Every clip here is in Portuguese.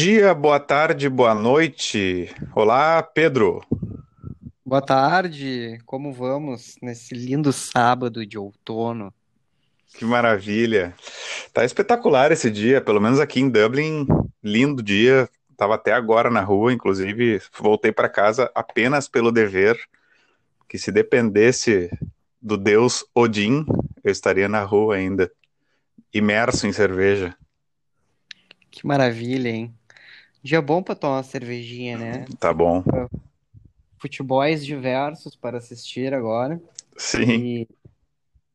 Bom dia, boa tarde, boa noite. Olá, Pedro. Boa tarde, como vamos nesse lindo sábado de outono? Que maravilha. Tá espetacular esse dia, pelo menos aqui em Dublin, lindo dia. Tava até agora na rua, inclusive voltei para casa apenas pelo dever, que se dependesse do deus Odin, eu estaria na rua ainda, imerso em cerveja. Que maravilha, hein? Dia bom para tomar uma cervejinha, né? Tá bom. Futebols diversos para assistir agora. Sim. E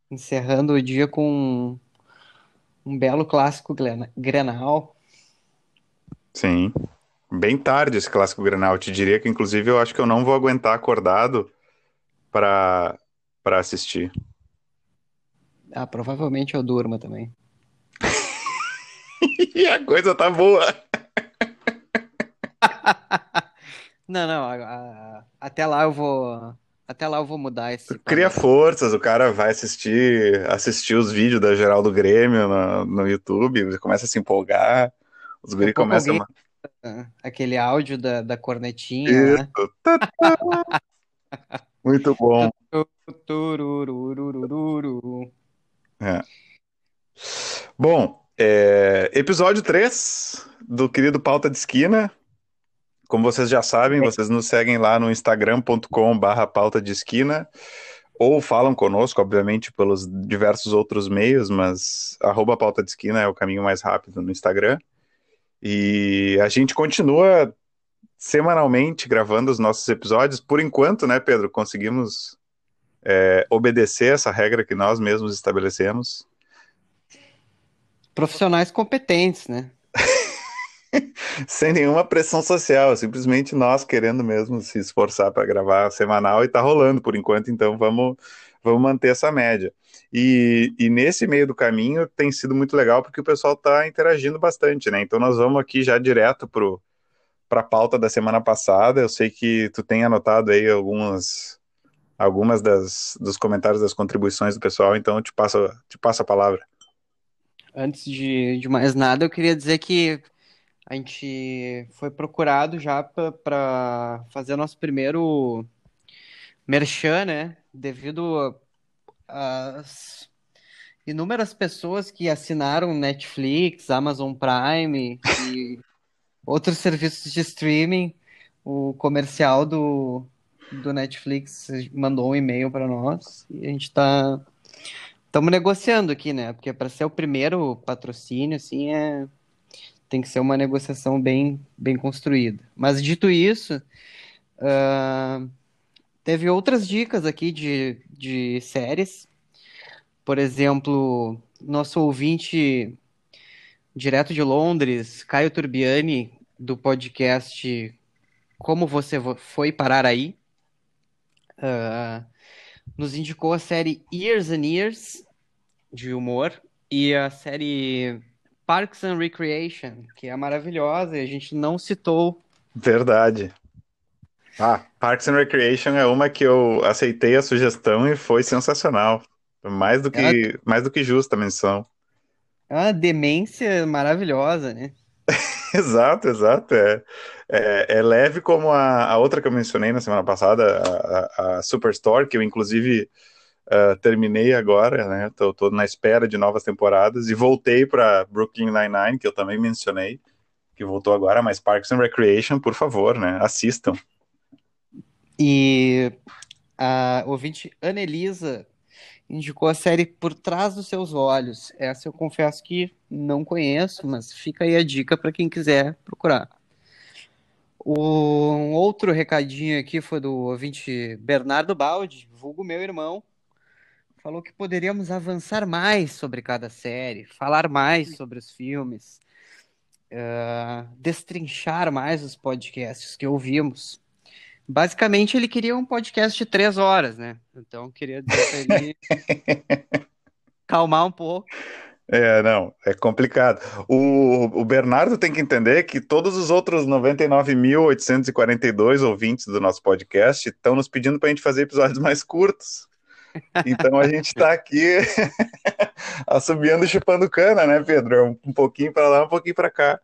encerrando o dia com um belo clássico Grenal. Sim. Bem tarde esse clássico Grenal. Eu te diria que, inclusive, eu acho que eu não vou aguentar acordado para para assistir. Ah, provavelmente eu durma também. e a coisa tá boa. Não, não. A, a, até lá eu vou. Até lá eu vou mudar esse. Cria forças, o cara vai assistir, assistir os vídeos da geral do Grêmio no, no YouTube, começa a se empolgar, os guri começam alguém... a... Aquele áudio da, da cornetinha, Isso. né? Muito bom. É. Bom, é, episódio 3 do querido Pauta de Esquina. Como vocês já sabem, vocês nos seguem lá no instagram.com barra pauta de esquina ou falam conosco, obviamente, pelos diversos outros meios, mas arroba pauta de esquina é o caminho mais rápido no Instagram. E a gente continua semanalmente gravando os nossos episódios. Por enquanto, né, Pedro, conseguimos é, obedecer essa regra que nós mesmos estabelecemos. Profissionais competentes, né? Sem nenhuma pressão social, simplesmente nós querendo mesmo se esforçar para gravar semanal e tá rolando por enquanto, então vamos, vamos manter essa média. E, e nesse meio do caminho tem sido muito legal porque o pessoal está interagindo bastante, né? Então nós vamos aqui já direto para a pauta da semana passada. Eu sei que tu tem anotado aí algumas algumas das, dos comentários das contribuições do pessoal, então eu te passo, te passo a palavra. Antes de, de mais nada, eu queria dizer que a gente foi procurado já para fazer nosso primeiro merchan, né? Devido às inúmeras pessoas que assinaram Netflix, Amazon Prime e outros serviços de streaming, o comercial do, do Netflix mandou um e-mail para nós e a gente está estamos negociando aqui, né? Porque para ser o primeiro patrocínio, assim, é tem que ser uma negociação bem bem construída. Mas dito isso, uh, teve outras dicas aqui de, de séries. Por exemplo, nosso ouvinte direto de Londres, Caio Turbiani, do podcast Como Você Foi Parar Aí, uh, nos indicou a série Years and Years, de humor, e a série Parks and Recreation, que é maravilhosa e a gente não citou. Verdade. Ah, Parks and Recreation é uma que eu aceitei a sugestão e foi sensacional. Mais do que, mais do que justa a menção. É uma demência maravilhosa, né? exato, exato. É, é, é, leve como a, a outra que eu mencionei na semana passada, a, a, a Superstore, que eu inclusive uh, terminei agora, né? Tô, tô, na espera de novas temporadas e voltei para Brooklyn Nine-Nine, que eu também mencionei, que voltou agora, mas Parks and Recreation, por favor, né? Assistam. E a ouvinte Anelisa indicou a série Por Trás dos Seus Olhos. Essa eu confesso que não conheço, mas fica aí a dica para quem quiser procurar. Um outro recadinho aqui foi do ouvinte Bernardo Baldi, vulgo meu irmão, falou que poderíamos avançar mais sobre cada série, falar mais sobre os filmes, uh, destrinchar mais os podcasts que ouvimos. Basicamente, ele queria um podcast de três horas, né? Então, queria dizer ele calmar um pouco. É, não, é complicado. O, o Bernardo tem que entender que todos os outros 99.842 ouvintes do nosso podcast estão nos pedindo para a gente fazer episódios mais curtos. Então a gente está aqui assobiando e chupando cana, né, Pedro? Um pouquinho para lá, um pouquinho para cá.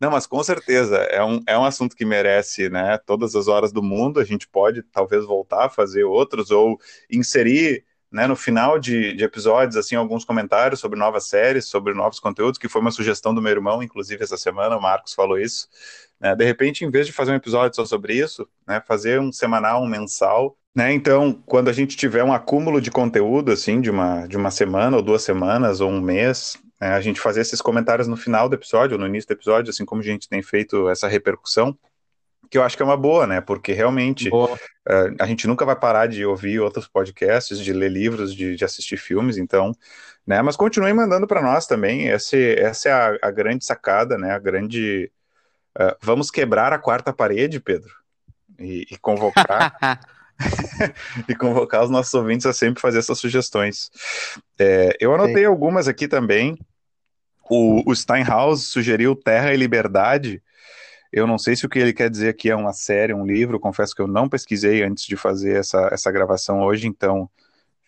Não, mas com certeza é um, é um assunto que merece, né? Todas as horas do mundo. A gente pode talvez voltar a fazer outros ou inserir, né, no final de, de episódios, assim, alguns comentários sobre novas séries, sobre novos conteúdos, que foi uma sugestão do meu irmão, inclusive essa semana, o Marcos falou isso. Né? De repente, em vez de fazer um episódio só sobre isso, né, fazer um semanal, um mensal, né? Então, quando a gente tiver um acúmulo de conteúdo, assim, de uma, de uma semana ou duas semanas ou um mês, né, a gente fazer esses comentários no final do episódio ou no início do episódio, assim como a gente tem feito essa repercussão, que eu acho que é uma boa, né? Porque realmente uh, a gente nunca vai parar de ouvir outros podcasts, de ler livros, de, de assistir filmes, então, né? Mas continue mandando para nós também. Esse, essa é a, a, grande sacada, né? A grande. Uh, vamos quebrar a quarta parede, Pedro, e, e convocar. e convocar os nossos ouvintes a sempre fazer essas sugestões. É, eu anotei Sim. algumas aqui também. O, o Steinhaus sugeriu Terra e Liberdade. Eu não sei se o que ele quer dizer aqui é uma série, um livro. Confesso que eu não pesquisei antes de fazer essa, essa gravação hoje, então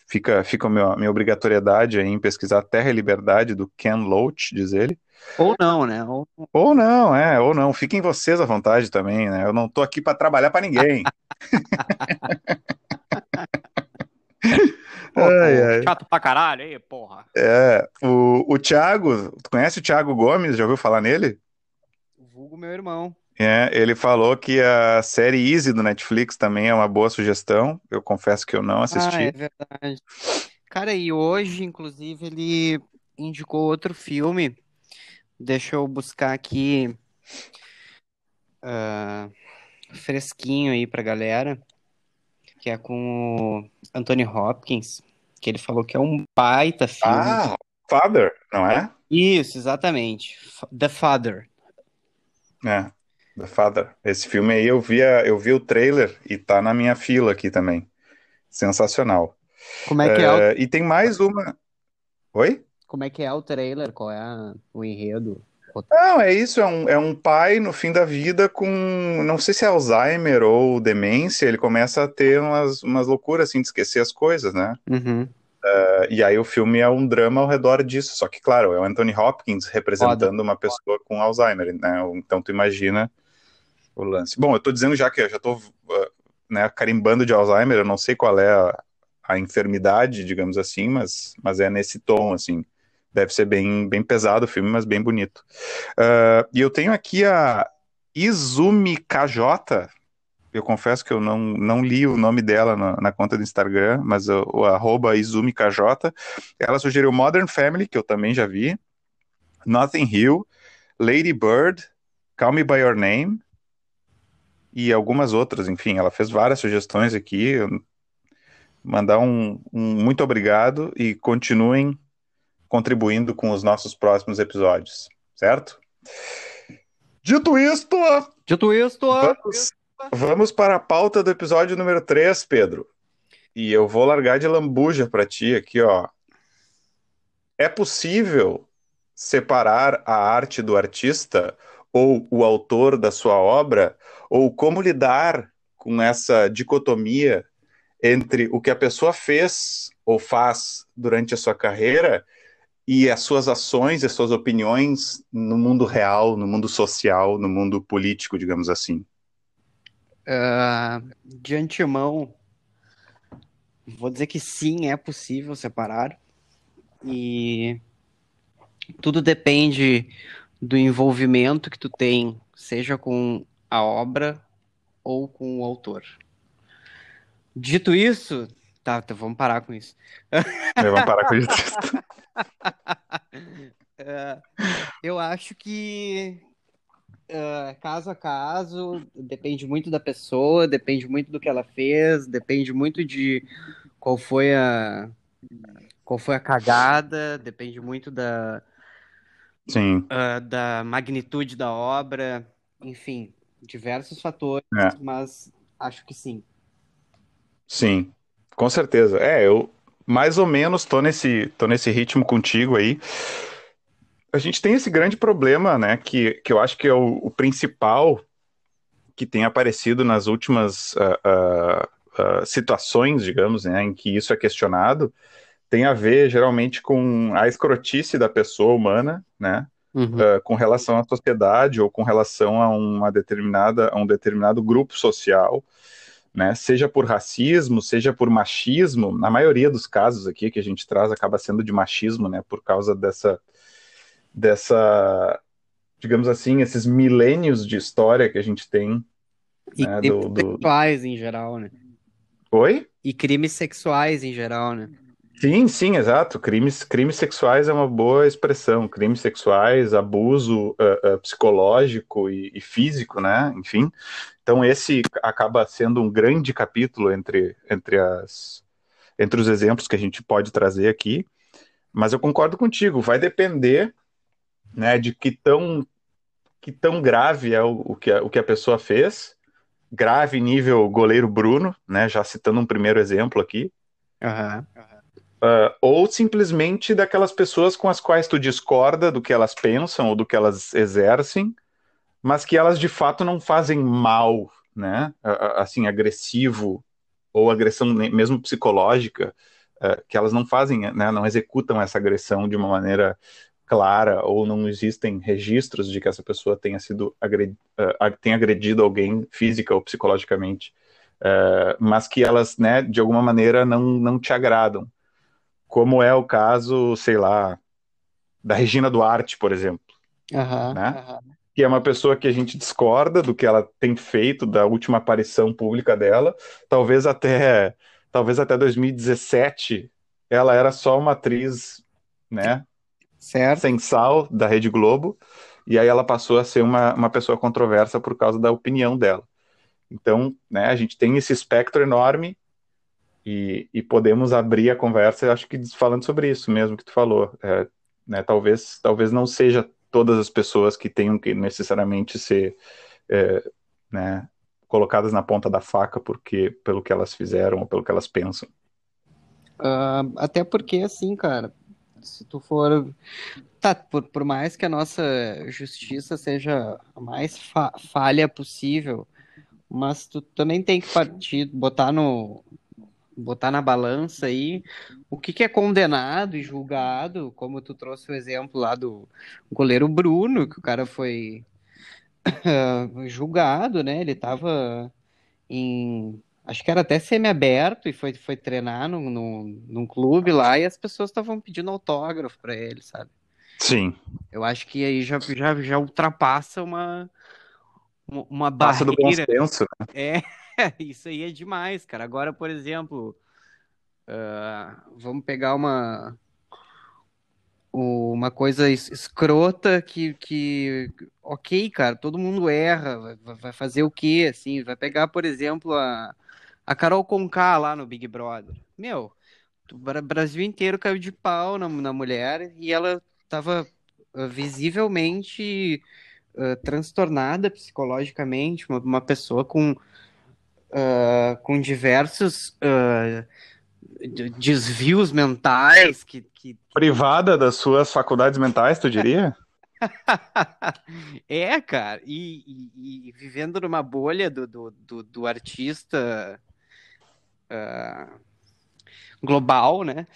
fica, fica a minha, minha obrigatoriedade em pesquisar Terra e Liberdade do Ken Loach, diz ele. Ou não, né? Ou... ou não, é, ou não. Fiquem vocês à vontade também, né? Eu não tô aqui para trabalhar para ninguém. ai, ai. Chato pra caralho aí, porra. É, o, o Thiago, tu conhece o Thiago Gomes? Já ouviu falar nele? Vulgo meu irmão. É, ele falou que a série Easy do Netflix também é uma boa sugestão. Eu confesso que eu não assisti. Ah, é verdade. Cara, e hoje, inclusive, ele indicou outro filme. Deixa eu buscar aqui uh, fresquinho aí pra galera, que é com o Anthony Hopkins, que ele falou que é um baita filme. Ah, Father, não é? Isso, exatamente. The Father. É, The Father. Esse filme aí eu vi, eu vi o trailer e tá na minha fila aqui também. Sensacional. Como é que é? É, e tem mais uma. Oi? Como é que é o trailer? Qual é a, o enredo? Não, é isso, é um, é um pai no fim da vida com, não sei se é Alzheimer ou demência, ele começa a ter umas, umas loucuras, assim, de esquecer as coisas, né? Uhum. Uh, e aí o filme é um drama ao redor disso, só que, claro, é o Anthony Hopkins representando Foda. uma pessoa com Alzheimer, né? Então tu imagina o lance. Bom, eu tô dizendo já que eu já tô uh, né, carimbando de Alzheimer, eu não sei qual é a, a enfermidade, digamos assim, mas, mas é nesse tom, assim. Deve ser bem, bem pesado o filme, mas bem bonito. Uh, e eu tenho aqui a Izumi KJ. Eu confesso que eu não, não li o nome dela na, na conta do Instagram, mas o, o arroba Izumi KJ. Ela sugeriu Modern Family, que eu também já vi. Nothing Hill, Lady Bird, Call Me By Your Name e algumas outras, enfim, ela fez várias sugestões aqui. Mandar um, um muito obrigado e continuem contribuindo com os nossos próximos episódios, certo? Dito isto, Dito isto, vamos, vamos para a pauta do episódio número 3, Pedro. E eu vou largar de lambuja para ti aqui, ó. É possível separar a arte do artista ou o autor da sua obra? Ou como lidar com essa dicotomia entre o que a pessoa fez ou faz durante a sua carreira e as suas ações, as suas opiniões no mundo real, no mundo social, no mundo político, digamos assim? Uh, de antemão, vou dizer que sim, é possível separar. E tudo depende do envolvimento que tu tem, seja com a obra ou com o autor. Dito isso, tá, então vamos parar com isso. vamos parar com isso. uh, eu acho que uh, caso a caso, depende muito da pessoa, depende muito do que ela fez, depende muito de qual foi a qual foi a cagada, depende muito da Sim. Uh, da magnitude da obra, enfim, diversos fatores, é. mas acho que sim. Sim, com certeza. É, eu, mais ou menos tô nesse, tô nesse ritmo contigo aí. A gente tem esse grande problema, né, que, que eu acho que é o, o principal que tem aparecido nas últimas uh, uh, uh, situações, digamos, né, em que isso é questionado, tem a ver geralmente com a escrotice da pessoa humana, né, uhum. uh, com relação à sociedade ou com relação a uma determinada a um determinado grupo social, né? Seja por racismo, seja por machismo. Na maioria dos casos aqui que a gente traz acaba sendo de machismo, né? Por causa dessa dessa digamos assim, esses milênios de história que a gente tem. E né, crimes do, do... sexuais em geral, né? Oi? E crimes sexuais em geral, né? Sim, sim, exato. Crimes, crimes sexuais é uma boa expressão. Crimes sexuais, abuso uh, uh, psicológico e, e, físico, né? Enfim. Então esse acaba sendo um grande capítulo entre, entre, as, entre os exemplos que a gente pode trazer aqui. Mas eu concordo contigo. Vai depender, né, de que tão que tão grave é o, o que a, o que a pessoa fez. Grave nível goleiro Bruno, né? Já citando um primeiro exemplo aqui. Uhum. Uh, ou simplesmente daquelas pessoas com as quais tu discorda do que elas pensam ou do que elas exercem, mas que elas de fato não fazem mal, né? Uh, assim, agressivo ou agressão mesmo psicológica, uh, que elas não fazem, né? Não executam essa agressão de uma maneira clara ou não existem registros de que essa pessoa tenha sido agredi tenha agredido alguém física ou psicologicamente, mas que elas, né? De alguma maneira não não te agradam como é o caso, sei lá, da Regina Duarte, por exemplo, uhum, né? Uhum. Que é uma pessoa que a gente discorda do que ela tem feito, da última aparição pública dela. Talvez até, talvez até 2017 ela era só uma atriz, né? Certo. Sem sal da Rede Globo. E aí ela passou a ser uma, uma pessoa controversa por causa da opinião dela. Então, né, a gente tem esse espectro enorme e, e, podemos abrir a conversa, acho que falando sobre isso mesmo que tu falou, é, né, talvez, talvez não seja todas as pessoas que tenham que necessariamente ser é, né, colocadas na ponta da faca porque pelo que elas fizeram ou pelo que elas pensam. Uh, até porque assim, cara, se tu for tá por, por mais que a nossa justiça seja a mais fa falha possível, mas tu também tem que partir, botar no botar na balança aí o que, que é condenado e julgado, como tu trouxe o exemplo lá do goleiro Bruno, que o cara foi julgado, né? Ele tava em. Acho que era até semi-aberto e foi, foi treinar no, no, num clube lá e as pessoas estavam pedindo autógrafo para ele, sabe? Sim. Eu acho que aí já, já, já ultrapassa uma, uma barreira. Passa do bom senso, né? É. isso aí é demais, cara. Agora, por exemplo, uh, vamos pegar uma uma coisa escrota que, que ok, cara, todo mundo erra, vai, vai fazer o quê, assim, vai pegar, por exemplo, a, a Carol Conká lá no Big Brother. Meu, o Brasil inteiro caiu de pau na, na mulher e ela tava uh, visivelmente uh, transtornada psicologicamente, uma, uma pessoa com uh, com diversos uh, desvios mentais que, que, Privada das suas faculdades mentais, tu diria? é, cara, e, e, e, vivendo numa bolha do, do, do, do artista uh, global, né?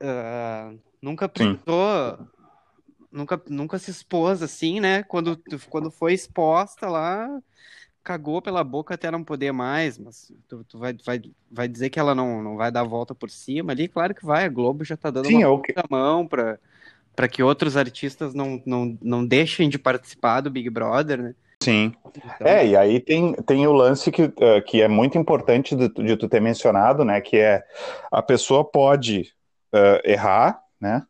Uh, nunca precisou, nunca, nunca se expôs assim, né? Quando, quando foi exposta lá, cagou pela boca até não poder mais, mas tu, tu vai, vai, vai dizer que ela não, não vai dar a volta por cima ali? Claro que vai, a Globo já tá dando Sim, uma é mão para para que outros artistas não, não, não deixem de participar do Big Brother, né? Sim. Então... É, e aí tem, tem o lance que, uh, que é muito importante de, de, tu ter mencionado, né? Que é a pessoa pode uh, errar, né?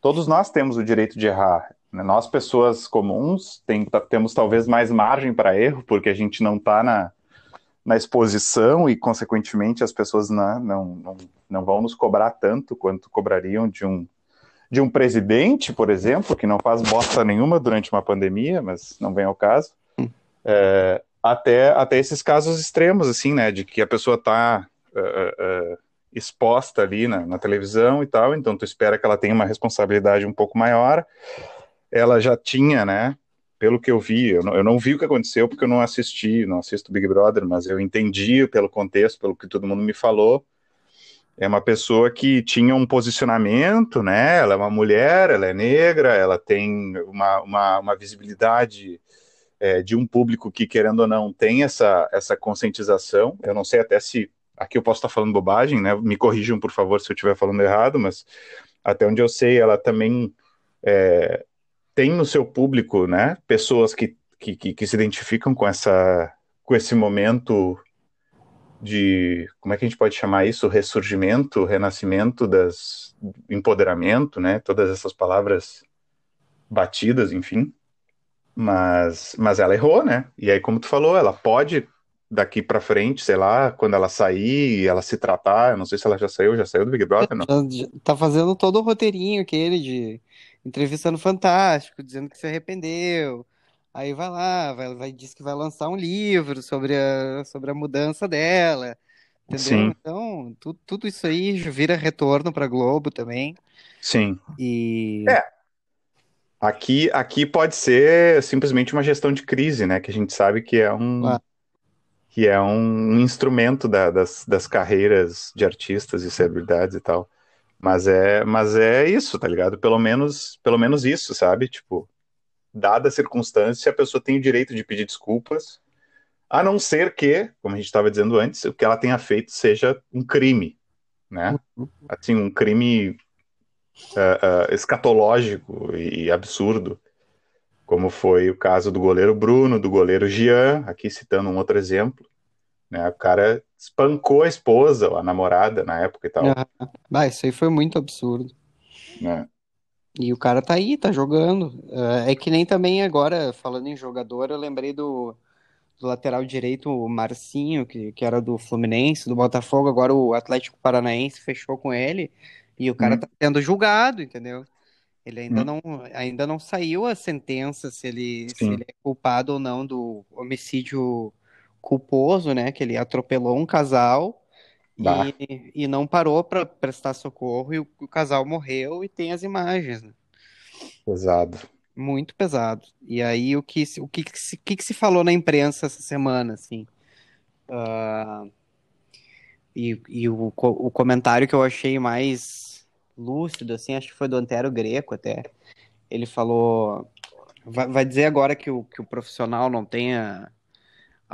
Todos nós temos o direito de errar. Né? Nós, pessoas comuns, tem, temos talvez mais margem para erro, porque a gente não está na, na exposição e, consequentemente, as pessoas não, não, não, não vão nos cobrar tanto quanto cobrariam de um, de um presidente, por exemplo, que não faz bosta nenhuma durante uma pandemia, mas não vem ao caso. Hum. É, até, até esses casos extremos, assim, né, de que a pessoa está uh, uh, exposta ali na, na, televisão e tal, então tu espera que ela tenha uma responsabilidade um pouco maior, ela já tinha, né? Pelo que eu vi, eu não, eu não, vi o que aconteceu porque eu não assisti, não assisto Big Brother, mas eu entendi pelo contexto, pelo que todo mundo me falou, É uma pessoa que tinha um posicionamento, né? Ela é uma mulher, ela é negra, ela tem uma, uma, uma visibilidade é, de um público que, querendo ou não, tem essa, essa conscientização. Eu não sei até se aqui eu posso estar falando bobagem, né? Me corrijam, por favor, se eu estiver falando errado, mas até onde eu sei, ela também é, tem no seu público, né? Pessoas que, que, que, se identificam com essa com esse momento de como é que a gente pode chamar isso? Ressurgimento, renascimento das empoderamento, né? Todas essas palavras batidas, enfim. Mas, mas ela errou, né? E aí, como tu falou, ela pode daqui para frente, sei lá, quando ela sair, ela se tratar, eu não sei se ela já saiu, já saiu do Big Brother, não? Tá fazendo todo o roteirinho aquele de entrevista no Fantástico, dizendo que se arrependeu, Aí vai lá, vai, vai diz que vai lançar um livro sobre a, sobre a mudança dela, entendeu? Sim, Então, tu, tudo isso aí vira retorno para Globo também. sim. E É, aqui, aqui pode ser simplesmente uma gestão de crise, né? Que a gente sabe que é um, ah, que é um instrumento da- das, das carreiras de artistas e celebridades e tal. Mas é, mas é isso, tá ligado? Pelo menos, pelo menos isso, sabe? Tipo, dada a circunstância, a pessoa tem o direito de pedir desculpas, a não ser que, como a gente estava dizendo antes, o que ela tenha feito seja um crime, né? Assim, um crime ah, ah, escatológico e absurdo, como foi o caso do goleiro Bruno, do goleiro Jean, aqui citando um outro exemplo, né? O cara espancou a esposa, a namorada na época e tal, ah, isso aí foi muito absurdo. né? E o cara tá aí, tá jogando. Ah, é que nem também agora, falando em jogador, eu lembrei do, do lateral direito, o Marcinho, que, que era do Fluminense, do Botafogo, agora o Atlético Paranaense fechou com ele, e o cara Hum, tá sendo julgado, entendeu? Ele ainda hum, não, ainda não saiu a sentença se ele, se ele é culpado ou não do homicídio culposo, né? Que ele atropelou um casal bah, e, e não parou para prestar socorro e o, o casal morreu e tem as imagens, né? pesado. Muito pesado. E aí o que, se- o que, que se, que que se falou na imprensa essa semana, assim? E, e o, o comentário que eu achei mais lúcido, assim, acho que foi do Antero Greco até. Ele falou, vai, vai dizer agora que o, que o profissional não tenha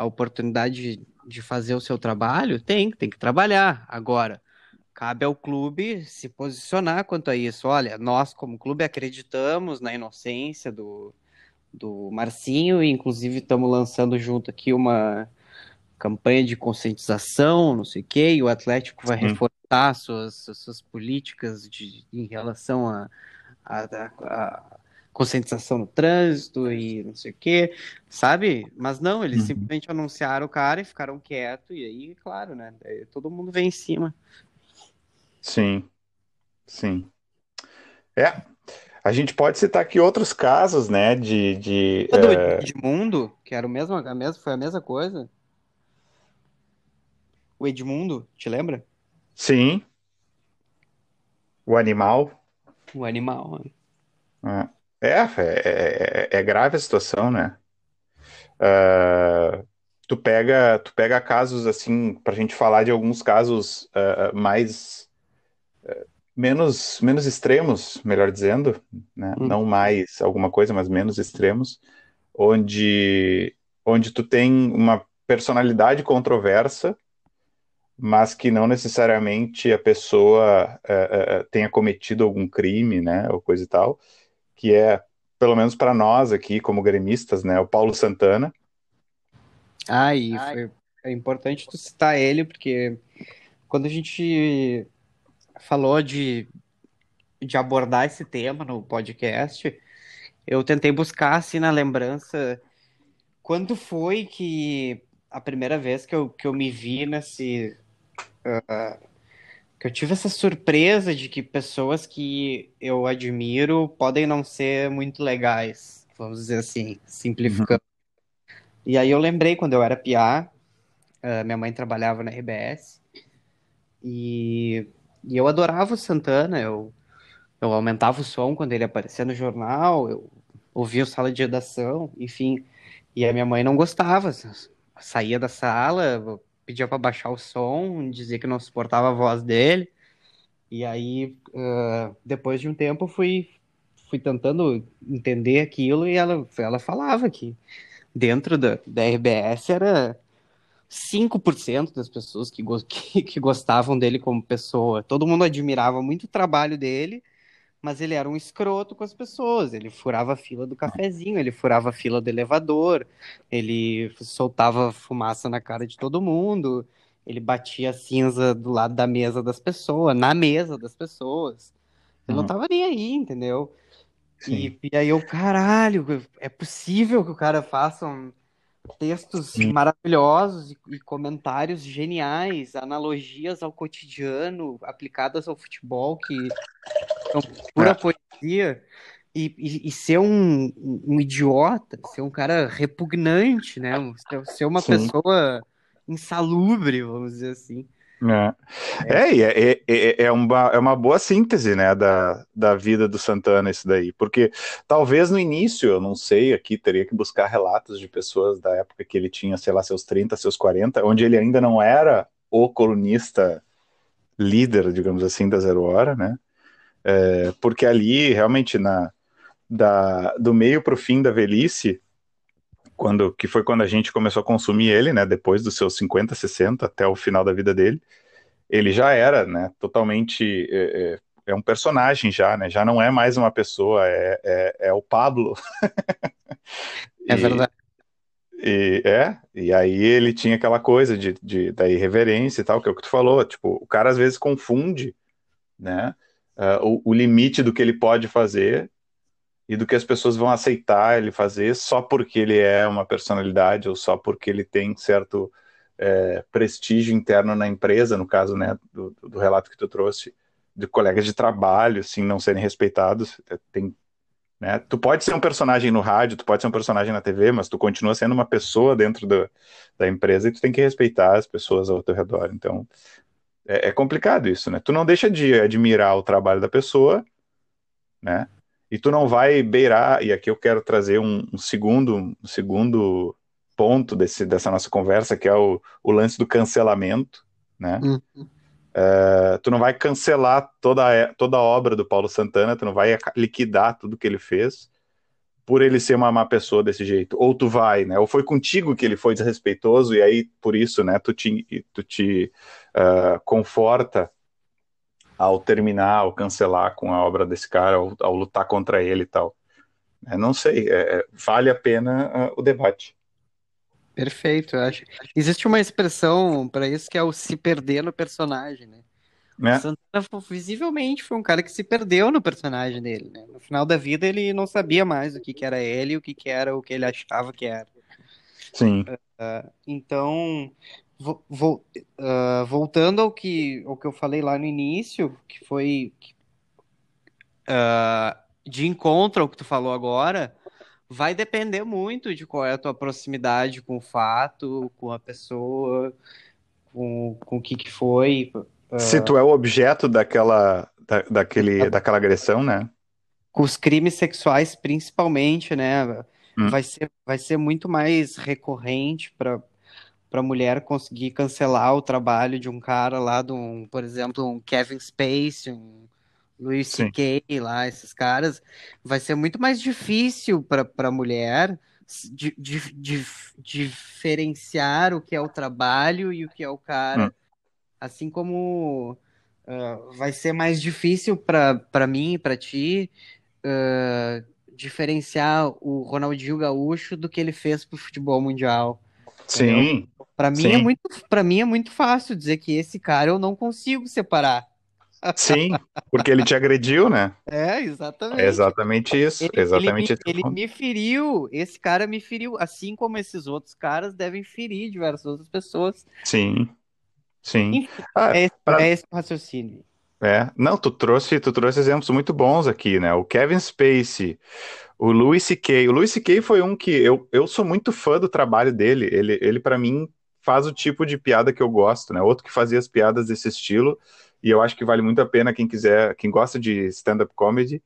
a oportunidade de, de fazer o seu trabalho? Tem, tem que trabalhar. Agora, cabe ao clube se posicionar quanto a isso. Olha, nós como clube acreditamos na inocência do, do Marcinho e inclusive estamos lançando junto aqui uma campanha de conscientização, não sei o quê, e o Atlético vai Sim, reforçar suas, suas políticas de, em relação a, a, a- a conscientização no trânsito e não sei o quê, sabe? Mas não, eles uhum, simplesmente anunciaram o cara e ficaram quietos, e aí, claro, né? Todo mundo vem em cima. sim, sim. É, a gente pode citar aqui outros casos, né, de, de A do é, Edmundo, que era o mesmo, a mesma, foi a mesma coisa. O Edmundo, te lembra? sim, o animal. O animal. né? É, é, é, é- é grave a situação, né? Ah, tu pega, tu pega casos assim, pra gente falar de alguns casos ah, mais menos menos extremos, melhor dizendo, né? Hum. Não mais alguma coisa, mas menos extremos, onde onde tu tem uma personalidade controversa, mas que não necessariamente a pessoa tenha cometido algum crime, né, ou coisa e tal, que é pelo menos para nós aqui como gremistas, né, o Paulo Santana. Ah, e foi, é importante tu citar ele, porque quando a gente falou de, de abordar esse tema no podcast, eu tentei buscar, assim, na lembrança, quando foi que a primeira vez que eu, que eu me vi nesse... que eu tive essa surpresa de que pessoas que eu admiro podem não ser muito legais, vamos dizer assim, Uhum, simplificando. E aí eu lembrei quando eu era piá, eh, minha mãe trabalhava na RBS, e, e eu adorava o Santana, eu, eu aumentava o som quando ele aparecia no jornal, eu ouvia o sala de redação, enfim. E a minha mãe não gostava, saía da sala, pedia para baixar o som, dizia que não suportava a voz dele. E aí, uh, depois de um tempo, fui, fui tentando entender aquilo e ela, ela falava que dentro da, da RBS era 5% das pessoas que, que, que gostavam dele como pessoa. Todo mundo admirava muito o trabalho dele, mas ele era um escroto com as pessoas. Ele furava a fila do cafezinho, ele furava a fila do elevador, ele soltava fumaça na cara de todo mundo, ele batia cinza do lado da mesa das pessoas, na mesa das pessoas. Ele uhum. não tava nem aí, entendeu? E, e, aí eu, caralho, é possível que o cara faça um, textos Sim. maravilhosos e, e, comentários geniais, analogias ao cotidiano aplicadas ao futebol que são pura é. poesia. E, e, e, ser um, um, idiota, ser um cara repugnante, né? Ser, ser uma Sim. pessoa insalubre, vamos dizer assim. É, é, é, é, é, uma, é uma boa síntese, né, da, da vida do Santana isso daí, porque talvez no início, eu não sei, aqui teria que buscar relatos de pessoas da época que ele tinha, sei lá, seus 30, seus 40, onde ele ainda não era o colunista líder, digamos assim, da Zero Hora, né, é, porque ali, realmente, na, da, do meio para o fim da velhice, quando que foi quando a gente começou a consumir ele, né, depois dos seus 50, 60 até o final da vida dele, ele já era, né, totalmente é, é, é um personagem já, né, já não é mais uma pessoa, é, é, é o Pablo. é verdade. E, é, e aí ele tinha aquela coisa de, de, da irreverência e tal, que é o que tu falou, tipo, o cara às vezes confunde, né, uh, o, o limite do que ele pode fazer e do que as pessoas vão aceitar ele fazer só porque ele é uma personalidade ou só porque ele tem certo é, prestígio interno na empresa, no caso né, do, do, relato que tu trouxe, de colegas de trabalho, assim, não serem respeitados. É, tem, né, tu pode ser um personagem no rádio, tu pode ser um personagem na TV, mas tu continua sendo uma pessoa dentro do, da empresa e tu tem que respeitar as pessoas ao teu redor. Então, é, é complicado isso, né? Tu não deixa de admirar o trabalho da pessoa, né? e tu não vai beirar, e aqui eu quero trazer um, um segundo, um segundo ponto desse, dessa nossa conversa, que é o, o lance do cancelamento, né? Uhum. Uh, tu não vai cancelar toda a, toda a obra do Paulo Santana, tu não vai liquidar tudo que ele fez por ele ser uma má pessoa desse jeito. Ou tu vai, né? Ou foi contigo que ele foi desrespeitoso e aí por isso, né? Tu te, tu te uh, conforta ao terminar, ao cancelar com a obra desse cara, ao, ao lutar contra ele e tal. É, não sei, é, é vale a pena uh, o debate. Perfeito, eu acho. Existe uma expressão para isso que é o se perder no personagem, né? É. O Santana visivelmente foi um cara que se perdeu no personagem dele, né? No final da vida ele não sabia mais o que, que era ele e o que, que era o que ele achava que era. Sim. Uh, então, Uh, voltando ao que, ao que eu falei lá no início, que foi uh, de encontro ao que tu falou agora, vai depender muito de qual é a tua proximidade com o fato, com a pessoa, com, com o que, que foi. Uh, Se tu é o objeto daquela, da, daquele, daquela agressão, né? Com os crimes sexuais, principalmente, né? Hum. Vai, ser, vai ser muito mais recorrente para para a mulher conseguir cancelar o trabalho de um cara lá, de um, por exemplo, um Kevin Spacey, um Louis C.K. lá, esses caras, vai ser muito mais difícil para a mulher de, de, de, diferenciar o que é o trabalho e o que é o cara, hum. assim como uh, vai ser mais difícil para mim e para ti uh, diferenciar o Ronaldinho Gaúcho do que ele fez para o futebol mundial. Sim. Para mim é muito, para mim é muito fácil dizer que esse cara eu não consigo separar. Sim, porque ele te agrediu, né? É, exatamente. É exatamente isso. Ele, exatamente ele, me, ele me feriu. Esse cara me feriu, assim como esses outros caras devem ferir diversas outras pessoas. Sim. Sim. Enfim, ah, é, esse, pra... é esse o raciocínio. É, não, tu trouxe, tu trouxe exemplos muito bons aqui, né? O Kevin Spacey, o Louis C.K. O Louis C.K. foi um que eu, eu sou muito fã do trabalho dele. Ele, ele para mim, faz o tipo de piada que eu gosto, né? Outro que fazia as piadas desse estilo, e eu acho que vale muito a pena quem quiser, quem gosta de stand-up comedy,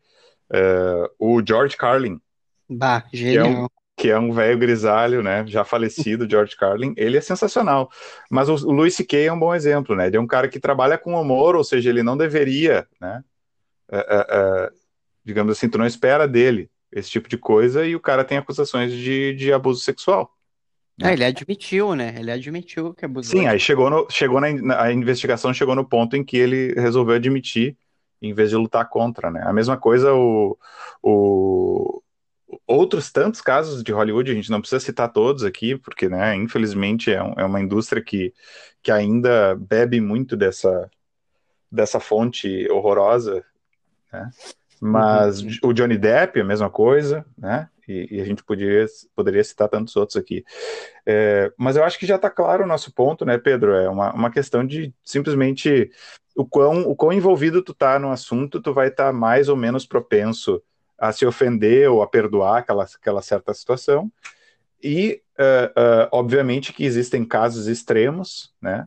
uh, o George Carlin. Bah, genial. Que é um velho grisalho, né, já falecido, George Carlin, ele é sensacional. Mas o, o Louis C.K. é um bom exemplo, né? Ele é um cara que trabalha com humor, ou seja, ele não deveria, né, uh, uh, uh, digamos assim, tu não espera dele esse tipo de coisa e o cara tem acusações de, de abuso sexual. Né? ele admitiu, né? Ele admitiu que abusou. Sim, aí chegou, no, chegou na a investigação chegou no ponto em que ele resolveu admitir em vez de lutar contra, né? A mesma coisa o, o outros tantos casos de Hollywood, a gente não precisa citar todos aqui, porque, né, infelizmente é, um, é uma indústria que, que ainda bebe muito dessa, dessa fonte horrorosa, né? Mas uhum. o Johnny Depp, a mesma coisa, né? E, e, a gente poderia, poderia citar tantos outros aqui. É, mas eu acho que já está claro o nosso ponto, né, Pedro? É uma, uma questão de simplesmente o quão, o quão envolvido tu tá no assunto, tu vai estar tá mais ou menos propenso a se ofender ou a perdoar aquela, aquela certa situação. E, uh, uh, obviamente, que existem casos extremos, né?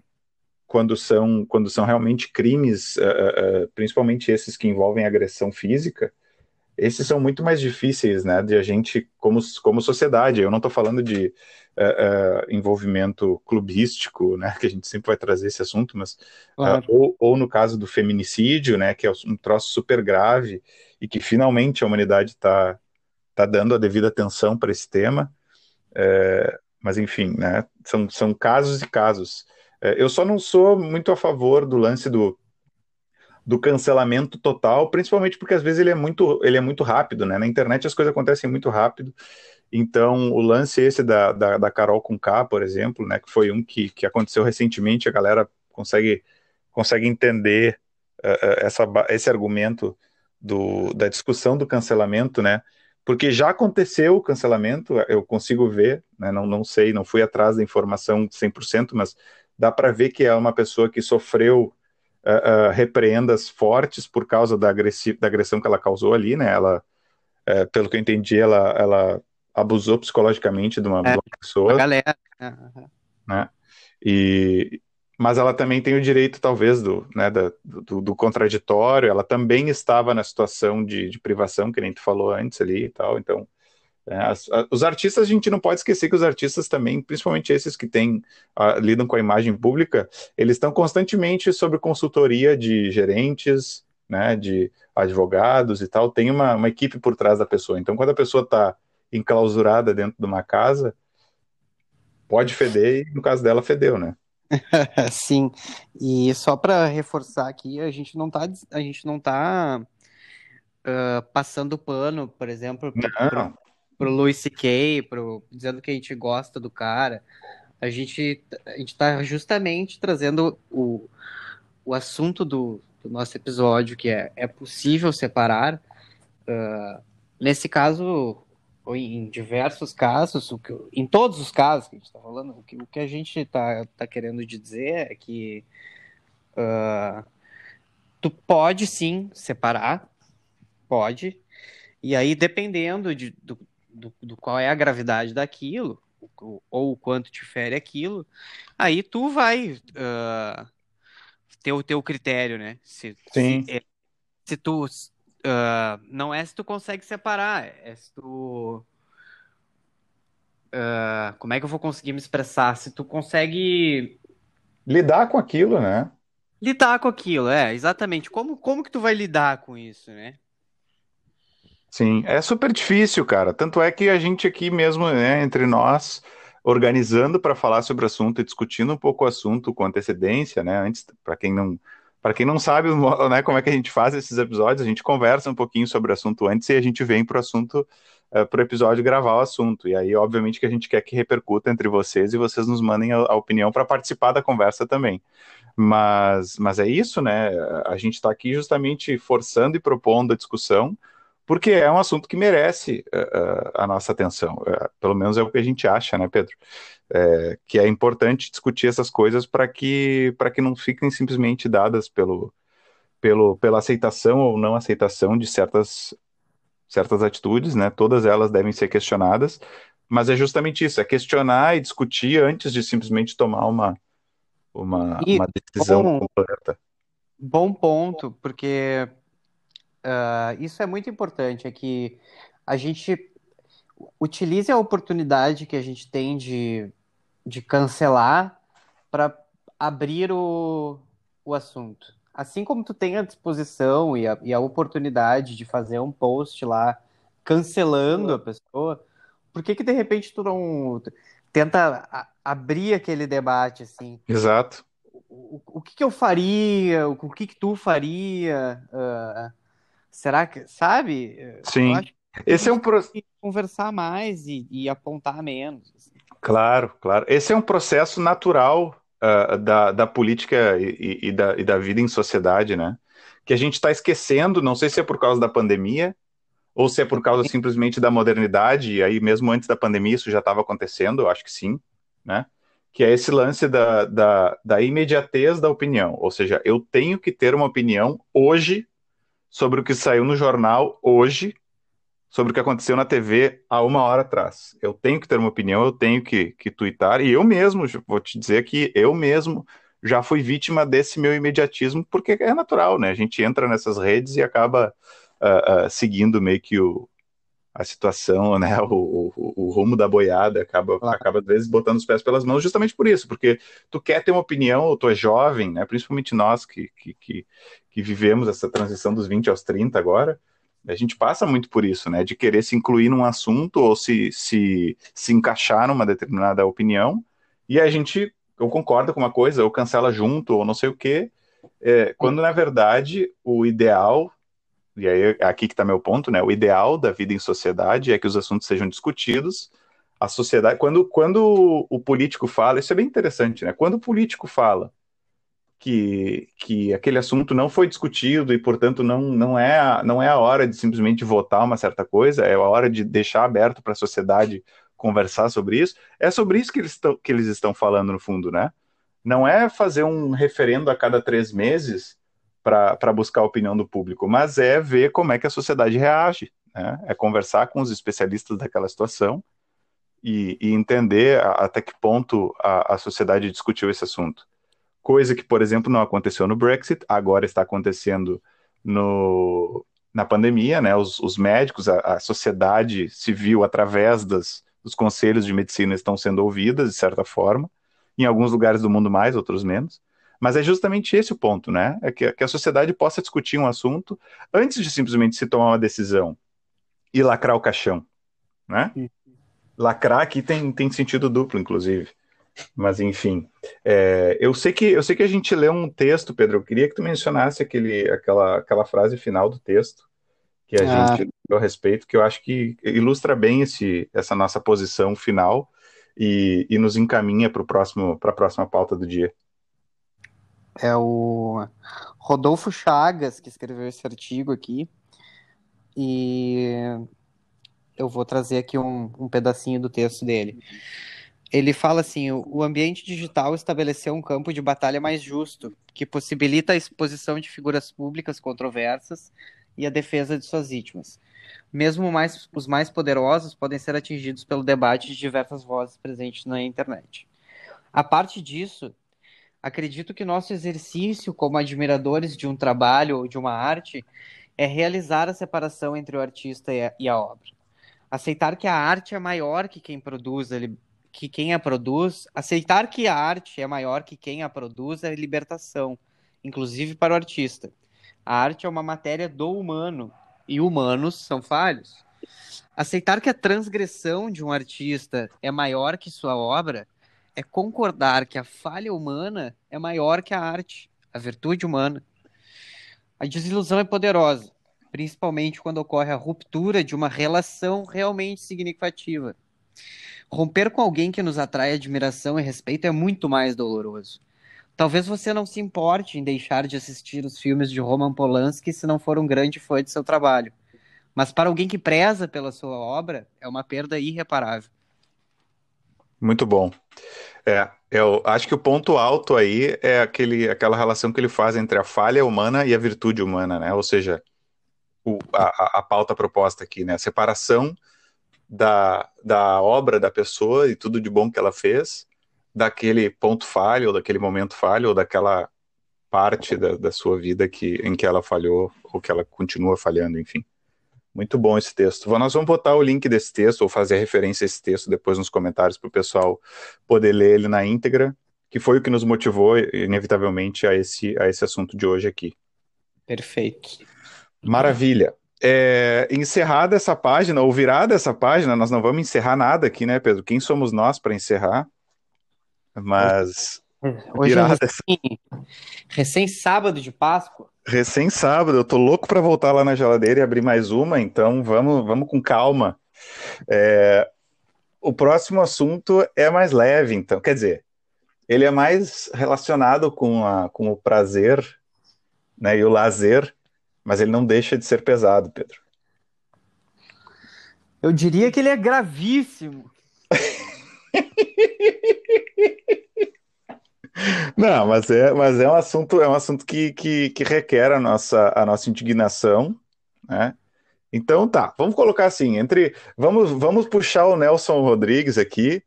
quando são, quando são realmente crimes, uh, principalmente esses que envolvem agressão física, esses são muito mais difíceis, né, de a gente, como, como sociedade, eu não estou falando de uh, envolvimento clubístico, né, que a gente sempre vai trazer esse assunto, mas, claro. ou, ou no caso do feminicídio, né, que é um troço super grave, e que finalmente a humanidade está tá dando a devida atenção para esse tema, mas enfim, né, são, são casos e casos, é, eu só não sou muito a favor do lance do, do cancelamento total, principalmente porque às vezes ele é muito, ele é muito rápido, né? Na internet as coisas acontecem muito rápido. Então, o lance esse da, da, da Carol com K, por exemplo, né, que foi um que, que aconteceu recentemente, a galera consegue, consegue entender uh, essa, esse argumento do, da discussão do cancelamento, né? Porque já aconteceu o cancelamento, eu consigo ver, né, não, não sei, não fui atrás da informação 100%, mas dá para ver que é uma pessoa que sofreu uh, uh, repreendas fortes por causa da, da, agressão que ela causou ali, né? Ela, uh, pelo que eu entendi, ela, ela abusou psicologicamente de uma, é, uma pessoa. A galera. Né? E, mas ela também tem o direito, talvez, do, né, da, do, do, contraditório. Ela também estava na situação de, de, privação, que nem tu falou antes ali e tal. Então, as, a, os artistas, a gente não pode esquecer que os artistas também, principalmente esses que têm, uh, lidam com a imagem pública, eles estão constantemente sob consultoria de gerentes, né, de advogados e tal, tem uma, uma equipe por trás da pessoa. Então, quando a pessoa está enclausurada dentro de uma casa, pode feder e no caso dela fedeu, né? Sim, e só para reforçar aqui, a gente não está a gente não tá uh, passando pano, por exemplo, para pro Louis C.K., pro, dizendo que a gente gosta do cara. A gente, a gente tá justamente trazendo o, o assunto do, do nosso episódio, que é é possível separar. Uh, nesse caso, ou em diversos casos, o que, em todos os casos que a gente está falando, o que, o que a gente está tá querendo dizer é que uh, tu pode sim separar, pode, e aí dependendo de, do, do, do qual é a gravidade daquilo, ou o quanto te fere aquilo, aí tu vai uh, ter o teu critério, né? Se, Sim. Se, é, se tu. Uh, não é se tu consegue separar, é se tu. Uh, como é que eu vou conseguir me expressar? Se tu consegue. Lidar com aquilo, né? Lidar com aquilo, é, exatamente. Como, como que tu vai lidar com isso, né? Sim, é super difícil, cara. Tanto é que a gente aqui mesmo, né, entre nós, organizando para falar sobre o assunto e discutindo um pouco o assunto com antecedência, né? Antes, para quem não, para quem não sabe, né, como é que a gente faz esses episódios, a gente conversa um pouquinho sobre o assunto antes e a gente vem para o assunto, uh, para o episódio gravar o assunto. E aí, obviamente, que a gente quer que repercuta entre vocês e vocês nos mandem a, a opinião para participar da conversa também. Mas, mas é isso, né? A gente está aqui justamente forçando e propondo a discussão porque é um assunto que merece uh, a nossa atenção. Uh, pelo menos é o que a gente acha, né, Pedro? É, que é importante discutir essas coisas para que, que não fiquem simplesmente dadas pelo, pelo, pela aceitação ou não aceitação de certas, certas atitudes, né? Todas elas devem ser questionadas, mas é justamente isso, é questionar e discutir antes de simplesmente tomar uma, uma, uma decisão bom, completa. Bom ponto, porque Uh, isso é muito importante, é que a gente, utilize a oportunidade que a gente tem de, de cancelar para abrir o, o assunto. Assim como tu tem a disposição e a, e a oportunidade de fazer um post lá cancelando a pessoa, por que que de repente tu não tenta a, abrir aquele debate assim? Exato. O, o que que eu faria? O, que que tu faria? Uh, será que, sabe? Sim. Esse é um processo. Conversar mais e, e apontar menos. Assim. Claro, claro. Esse é um processo natural uh, da, da política e, e, da, e da vida em sociedade, né? Que a gente está esquecendo, não sei se é por causa da pandemia, ou se é por causa simplesmente da modernidade, e aí mesmo antes da pandemia isso já estava acontecendo, eu acho que sim, né? Que é esse lance da, da, da imediatez da opinião, ou seja, eu tenho que ter uma opinião hoje sobre o que saiu no jornal hoje, sobre o que aconteceu na TV há uma hora atrás. Eu tenho que ter uma opinião, eu tenho que, que twittar, e eu mesmo, vou te dizer que eu mesmo já fui vítima desse meu imediatismo, porque é natural, né? A gente entra nessas redes e acaba uh, uh, seguindo meio que o, a situação, né? O, o, o rumo da boiada acaba, claro. acaba, às vezes, botando os pés pelas mãos, justamente por isso, porque tu quer ter uma opinião, ou tu é jovem, né? Principalmente nós que, que, que, que vivemos essa transição dos 20 aos 30 agora a gente passa muito por isso, né? De querer se incluir num assunto ou se, se, se encaixar numa determinada opinião, e a gente ou concorda com uma coisa, ou cancela junto, ou não sei o quê, é, quando na verdade o ideal, e aí é aqui que está meu ponto, né? O ideal da vida em sociedade é que os assuntos sejam discutidos. A sociedade, quando, quando o político fala, isso é bem interessante, né? Quando o político fala que, que aquele assunto não foi discutido e, portanto, não, não, é a, não é a hora de simplesmente votar uma certa coisa, é a hora de deixar aberto para a sociedade conversar sobre isso. É sobre isso que eles, tão, que eles estão falando, no fundo, né? Não é fazer um referendo a cada três meses para buscar a opinião do público, mas é ver como é que a sociedade reage, né? É conversar com os especialistas daquela situação e, e entender a, até que ponto a, a sociedade discutiu esse assunto coisa que, por exemplo, não aconteceu no Brexit, agora está acontecendo no, na pandemia, né? Os, os médicos, a, a, sociedade civil, através das, dos conselhos de medicina, estão sendo ouvidas, de certa forma, em alguns lugares do mundo mais, outros menos. Mas é justamente esse o ponto, né? É que, que a sociedade possa discutir um assunto antes de simplesmente se tomar uma decisão e lacrar o caixão, né? Lacrar aqui tem, tem sentido duplo, inclusive. Mas enfim, é, eu sei que eu sei que a gente lê um texto, Pedro. Eu queria que tu mencionasse aquele, aquela, aquela frase final do texto que a ah. gente leu a respeito, que eu acho que ilustra bem esse, essa nossa posição final e, e nos encaminha para próximo para a próxima pauta do dia. É o Rodolfo Chagas que escreveu esse artigo aqui e eu vou trazer aqui um, um pedacinho do texto dele. Ele fala assim: o ambiente digital estabeleceu um campo de batalha mais justo, que possibilita a exposição de figuras públicas controversas e a defesa de suas vítimas. Mesmo mais, os mais poderosos podem ser atingidos pelo debate de diversas vozes presentes na internet. A parte disso, acredito que nosso exercício como admiradores de um trabalho ou de uma arte é realizar a separação entre o artista e a, e a obra. Aceitar que a arte é maior que quem produz, que quem a produz, aceitar que a arte é maior que quem a produz é libertação, inclusive para o artista. A arte é uma matéria do humano e humanos são falhos. Aceitar que a transgressão de um artista é maior que sua obra é concordar que a falha humana é maior que a arte, a virtude humana. A desilusão é poderosa, principalmente quando ocorre a ruptura de uma relação realmente significativa. Romper com alguém que nos atrai admiração e respeito é muito mais doloroso. Talvez você não se importe em deixar de assistir os filmes de Roman Polanski se não for um grande fã de seu trabalho. Mas para alguém que preza pela sua obra, é uma perda irreparável. Muito bom. É, eu acho que o ponto alto aí é aquele, aquela relação que ele faz entre a falha humana e a virtude humana, né? Ou seja, o, a, a pauta proposta aqui, né? A separação da, da obra da pessoa e tudo de bom que ela fez, daquele ponto falho, ou daquele momento falho, ou daquela parte da, da sua vida que, em que ela falhou, ou que ela continua falhando, enfim. Muito bom esse texto. Nós vamos botar o link desse texto ou fazer referência a esse texto depois nos comentários para o pessoal poder ler ele na íntegra, que foi o que nos motivou, inevitavelmente, a esse, a esse assunto de hoje aqui. Perfeito. Maravilha. É, encerrada essa página, ou virada essa página, nós não vamos encerrar nada aqui, né, Pedro? Quem somos nós para encerrar? Mas. Hoje é recém, recém sábado de Páscoa. Recém sábado, eu tô louco para voltar lá na geladeira e abrir mais uma, então vamos, vamos com calma. É, o próximo assunto é mais leve, então, quer dizer, ele é mais relacionado com, a, com o prazer né, e o lazer, mas ele não deixa de ser pesado, Pedro. Eu diria que ele é gravíssimo. Não, mas é, mas é um assunto, é um assunto que, que, que requer a nossa, a nossa indignação, né? Então tá, vamos colocar assim, entre vamos, vamos puxar o Nelson Rodrigues aqui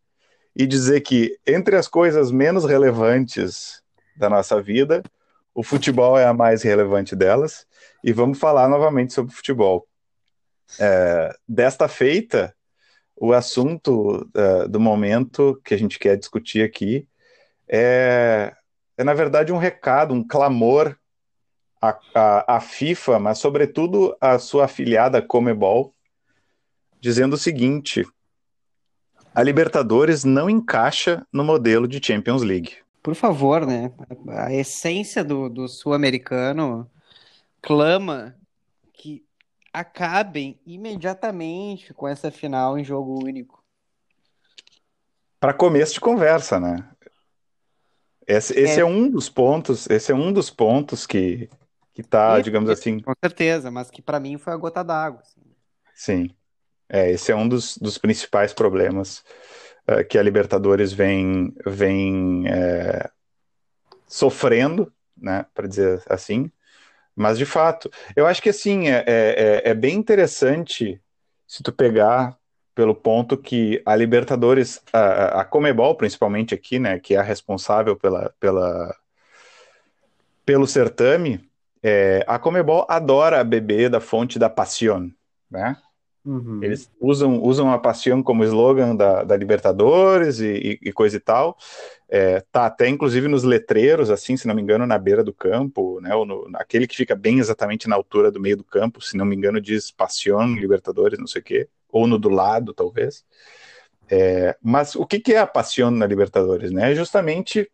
e dizer que entre as coisas menos relevantes da nossa vida, o futebol é a mais relevante delas, e vamos falar novamente sobre futebol. É, desta feita, o assunto uh, do momento que a gente quer discutir aqui é, é na verdade, um recado, um clamor à, à, à FIFA, mas, sobretudo, à sua afiliada Comebol, dizendo o seguinte: a Libertadores não encaixa no modelo de Champions League. Por favor, né? A essência do, do sul-americano clama que acabem imediatamente com essa final em jogo único. Para começo de conversa, né? Esse, esse é. é. um dos pontos, esse é um dos pontos que que tá, digamos assim. Com certeza, mas que para mim foi a gota d'água. Assim. Sim. É, esse é um dos, dos principais problemas uh, que a Libertadores vem, vem é, sofrendo, né, para dizer assim. Mas, de fato, eu acho que, assim, é, é, é bem interessante se tu pegar pelo ponto que a Libertadores, a, a Comebol principalmente aqui, né, que é a responsável pela, pela, pelo certame, é, a Comebol adora beber da fonte da Passion, né? Uhum. Eles usam, usam a Passion como slogan da, da Libertadores e, e, e, coisa e tal. É, tá até inclusive nos letreiros, assim, se não me engano, na beira do campo, né? Ou no, aquele que fica bem exatamente na altura do meio do campo, se não me engano, diz Passion Libertadores, não sei o quê ou no do lado, talvez. É, mas o que, que é a paixão na Libertadores? Né? É justamente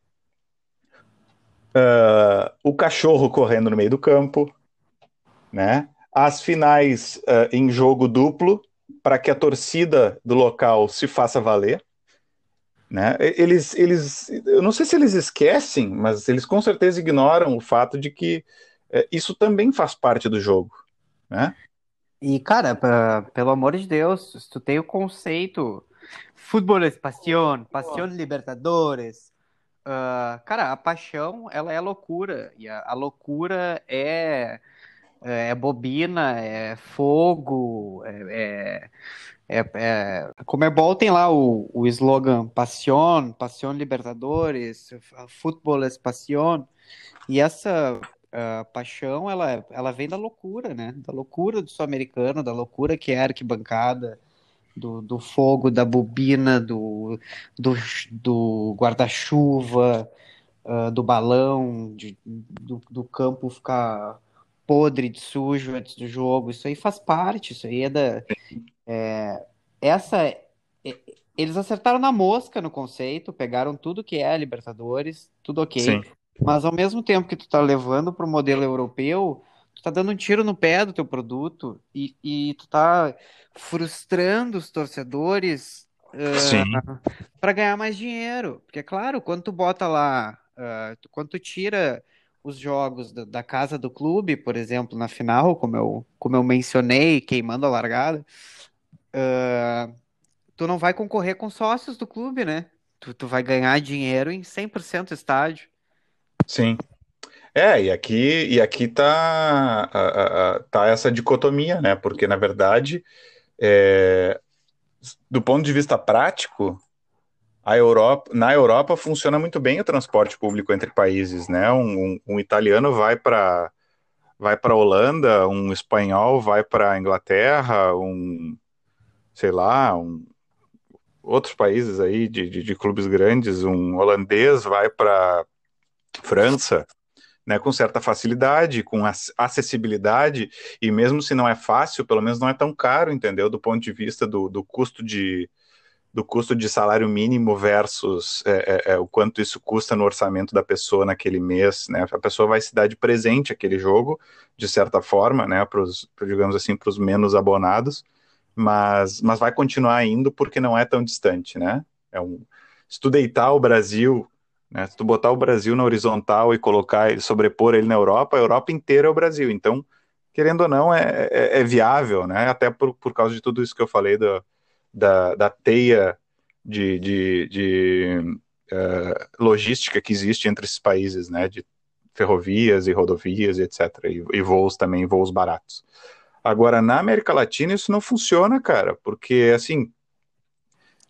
uh, o cachorro correndo no meio do campo, né? as finais uh, em jogo duplo, para que a torcida do local se faça valer. Né? Eles, eles, eu não sei se eles esquecem, mas eles com certeza ignoram o fato de que uh, isso também faz parte do jogo. Né? E, cara, pra, pelo amor de Deus, tu tem o conceito futebol é paixão, paixão libertadores, uh, cara, a paixão, ela é loucura, e a, a loucura é, é, é bobina, é fogo, é, é, é, é Comebol tem lá o, o slogan Paixão, Paixão Libertadores, Futebol é Paixão, e essa a paixão, ela, ela vem da loucura, né? Da loucura do sul-americano, da loucura que é arquibancada, do, do fogo, da bobina, do, do, do guarda-chuva, uh, do balão, de, do, do campo ficar podre de sujo antes do jogo. Isso aí faz parte, isso aí é da. É, essa. É, eles acertaram na mosca no conceito, pegaram tudo que é Libertadores, tudo ok. Sim. Mas ao mesmo tempo que tu tá levando para o modelo europeu, tu tá dando um tiro no pé do teu produto e, e tu tá frustrando os torcedores uh, para ganhar mais dinheiro. Porque, é claro, quando tu bota lá, uh, quando tu tira os jogos da, da, casa do clube, por exemplo, na final, como eu, como eu mencionei, queimando a largada, uh, tu não vai concorrer com sócios do clube, né? Tu, tu vai ganhar dinheiro em 100% estádio. Sim. É, e aqui, e aqui tá, a, a, tá essa dicotomia, né? Porque, na verdade, é, do ponto de vista prático, a Europa, na Europa funciona muito bem o transporte público entre países, né? Um, um, um italiano vai para vai para Holanda, um espanhol vai para Inglaterra, um, sei lá, um, outros países aí de, de, de clubes grandes, um holandês vai para França, né, com certa facilidade, com acessibilidade, e mesmo se não é fácil, pelo menos não é tão caro, entendeu? Do ponto de vista do, do custo de do custo de salário mínimo versus é, é, é, o quanto isso custa no orçamento da pessoa naquele mês, né? A pessoa vai se dar de presente aquele jogo, de certa forma, né? Para os, digamos assim, para os menos abonados, mas, mas vai continuar indo porque não é tão distante, né? É um, se tu deitar o Brasil né? Se tu botar o Brasil na horizontal e colocar ele, sobrepor ele na Europa, a Europa inteira é o Brasil. Então, querendo ou não, é, é, é viável, né? Até por, por causa de tudo isso que eu falei do, da, da teia de, de, de uh, logística que existe entre esses países, né? De ferrovias e rodovias e etc. E, e voos também, voos baratos. Agora, na América Latina, isso não funciona, cara, porque, assim,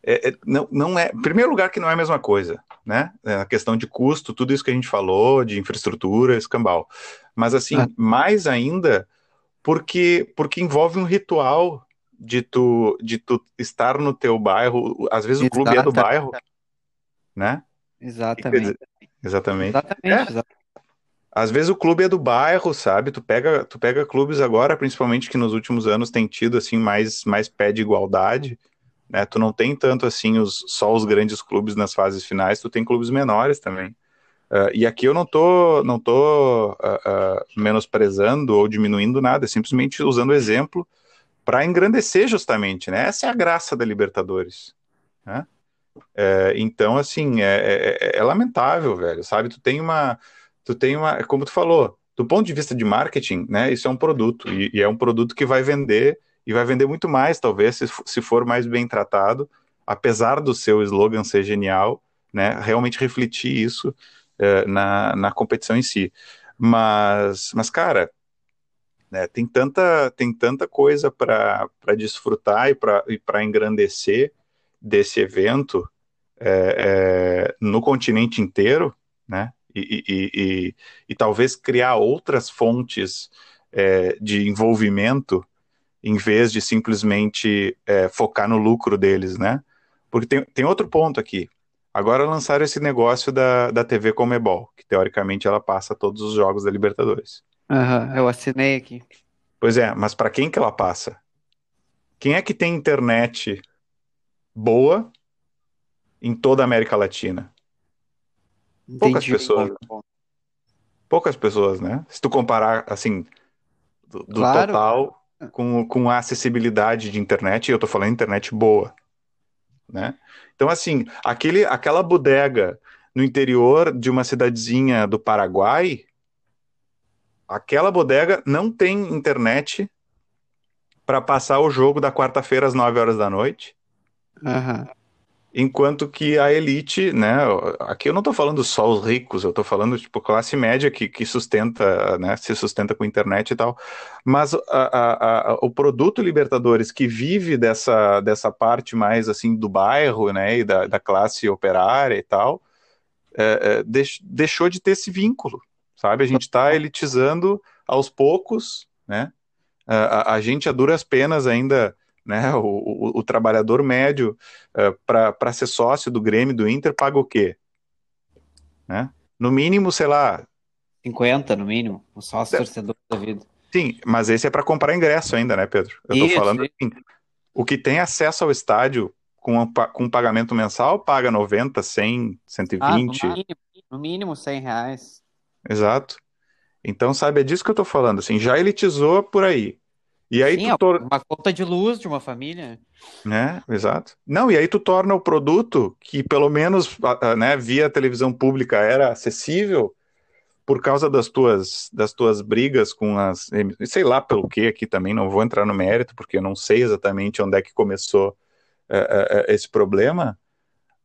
é, é, não, não é. Em primeiro lugar, que não é a mesma coisa, né? É a questão de custo, tudo isso que a gente falou, de infraestrutura, escambau. Mas, assim, ah. mais ainda, porque, porque envolve um ritual de tu, de tu estar no teu bairro. Às vezes o clube é do bairro, né? Exatamente. Exatamente. Exatamente, é. exatamente. Às vezes o clube é do bairro, sabe? Tu pega, tu pega clubes agora, principalmente que nos últimos anos tem tido assim mais, mais pé de igualdade, né? Tu não tem tanto assim os, só os grandes clubes nas fases finais, tu tem clubes menores também. Uh, e aqui eu não tô, não tô uh, uh, menosprezando ou diminuindo nada, é simplesmente usando o exemplo para engrandecer justamente, né? Essa é a graça da Libertadores, né? É, então, assim, é, é, é, lamentável, velho, sabe? Tu tem uma, tu tem uma, como tu falou, do ponto de vista de marketing, né? Isso é um produto e, e é um produto que vai vender e vai vender muito mais, talvez, se, se for mais bem tratado, apesar do seu slogan ser genial, né, realmente refletir isso é, na, na competição em si. Mas, mas cara, né, tem, tanta, tem tanta coisa para desfrutar e para engrandecer desse evento é, é, no continente inteiro, né? E, e, e, e talvez criar outras fontes é, de envolvimento em vez de simplesmente é, focar no lucro deles, né? Porque tem, tem outro ponto aqui. Agora lançaram esse negócio da, da TV Comebol, que teoricamente ela passa todos os jogos da Libertadores. Aham, uhum, eu assinei aqui. Pois é, mas para quem que ela passa? Quem é que tem internet boa em toda a América Latina? Entendi. Poucas pessoas. Poucas pessoas, né? Se tu comparar, assim, do, do claro. total, com, com a acessibilidade de internet, e eu tô falando internet boa, né? Então, assim, aquele, aquela bodega no interior de uma cidadezinha do Paraguai, aquela bodega não tem internet para passar o jogo da quarta-feira às 9 horas da noite. Uhum enquanto que a elite, né, aqui eu não estou falando só os ricos, eu estou falando tipo classe média que, que sustenta, né, se sustenta com internet e tal, mas a, a, a, o produto Libertadores que vive dessa, dessa parte mais assim do bairro, né, e da, da classe operária e tal, é, é, deix, deixou de ter esse vínculo, sabe? A gente está elitizando aos poucos, né? A, a gente a duras penas ainda né? O, o, o trabalhador médio uh, eh, para ser sócio do Grêmio do Inter paga o quê? Né? No mínimo, sei lá. 50 no mínimo, o sócio torcedor da vida. Sim, mas esse é para comprar ingresso ainda, né, Pedro? Eu estou falando assim, o que tem acesso ao estádio com, com um pagamento mensal paga 90, 100, 120. Ah, no, mínimo, no mínimo 100 reais. Exato. Então, sabe, é disso que eu estou falando. Assim, já elitizou por aí. E aí Sim, tu tor... uma conta de luz de uma família. Né, exato. Não, e aí tu torna o produto que pelo menos, né, via televisão pública era acessível por causa das tuas das tuas brigas com as, sei lá pelo que aqui também não vou entrar no mérito porque eu não sei exatamente onde é que começou é, é, esse problema,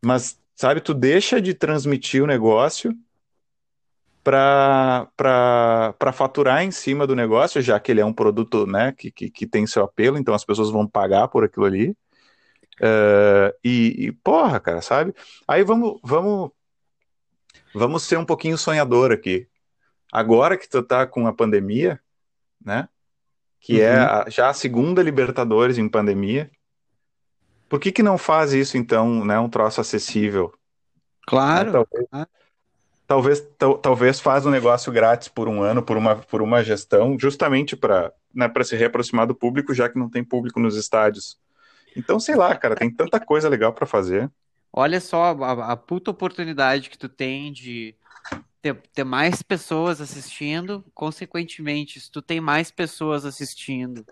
mas sabe, tu deixa de transmitir o negócio para faturar em cima do negócio, já que ele é um produto né, que, que, que tem seu apelo, então as pessoas vão pagar por aquilo ali. Uh, e, e, porra, cara, sabe? Aí vamos, vamos, vamos ser um pouquinho sonhador aqui. Agora que tu tá com a pandemia, né? Que é Uhum. a- já a segunda Libertadores em pandemia. Por que que não faz isso, então, né? Um troço acessível, né? Claro. Talvez, talvez, tal- talvez faz um negócio grátis por um ano, por uma, por uma gestão, justamente para né, para se reaproximar do público, já que não tem público nos estádios. Então, sei lá, cara, tem tanta coisa legal para fazer. Olha só a, a puta oportunidade que tu tem de ter, ter mais pessoas assistindo. Consequentemente, se tu tem mais pessoas assistindo,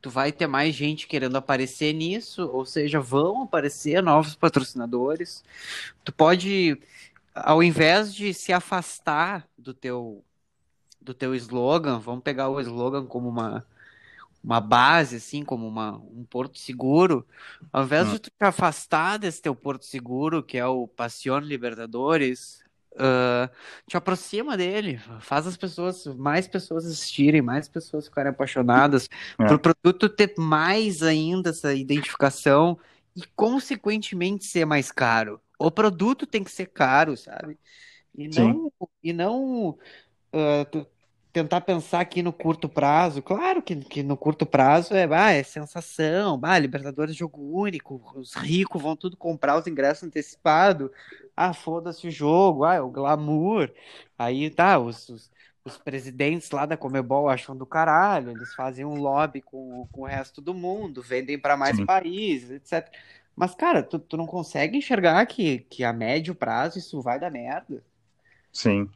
tu vai ter mais gente querendo aparecer nisso, ou seja, vão aparecer novos patrocinadores. Tu pode, ao invés de se afastar do teu do teu slogan, vamos pegar o slogan como uma uma base, assim, como uma, um porto seguro, ao invés Hum. de tu te afastar desse teu porto seguro, que é o Passion Libertadores, ah, te aproxima dele, faz as pessoas, mais pessoas assistirem, mais pessoas ficarem apaixonadas, É. para o produto ter mais ainda essa identificação e, consequentemente, ser mais caro. O produto tem que ser caro, sabe? E Sim. não, e não tu- tentar pensar aqui no curto prazo. Claro que, que no curto prazo é, ah, é sensação, ah, Libertadores jogo único, os ricos vão tudo comprar os ingressos antecipados. Ah, foda-se o jogo, ah, é o glamour. Aí tá, os, os, os presidentes lá da Comebol acham do caralho, eles fazem um lobby com, com o resto do mundo, vendem para mais Sim. países, etc. Mas, cara, tu, tu não consegue enxergar que, que a médio prazo isso vai dar merda. Sim.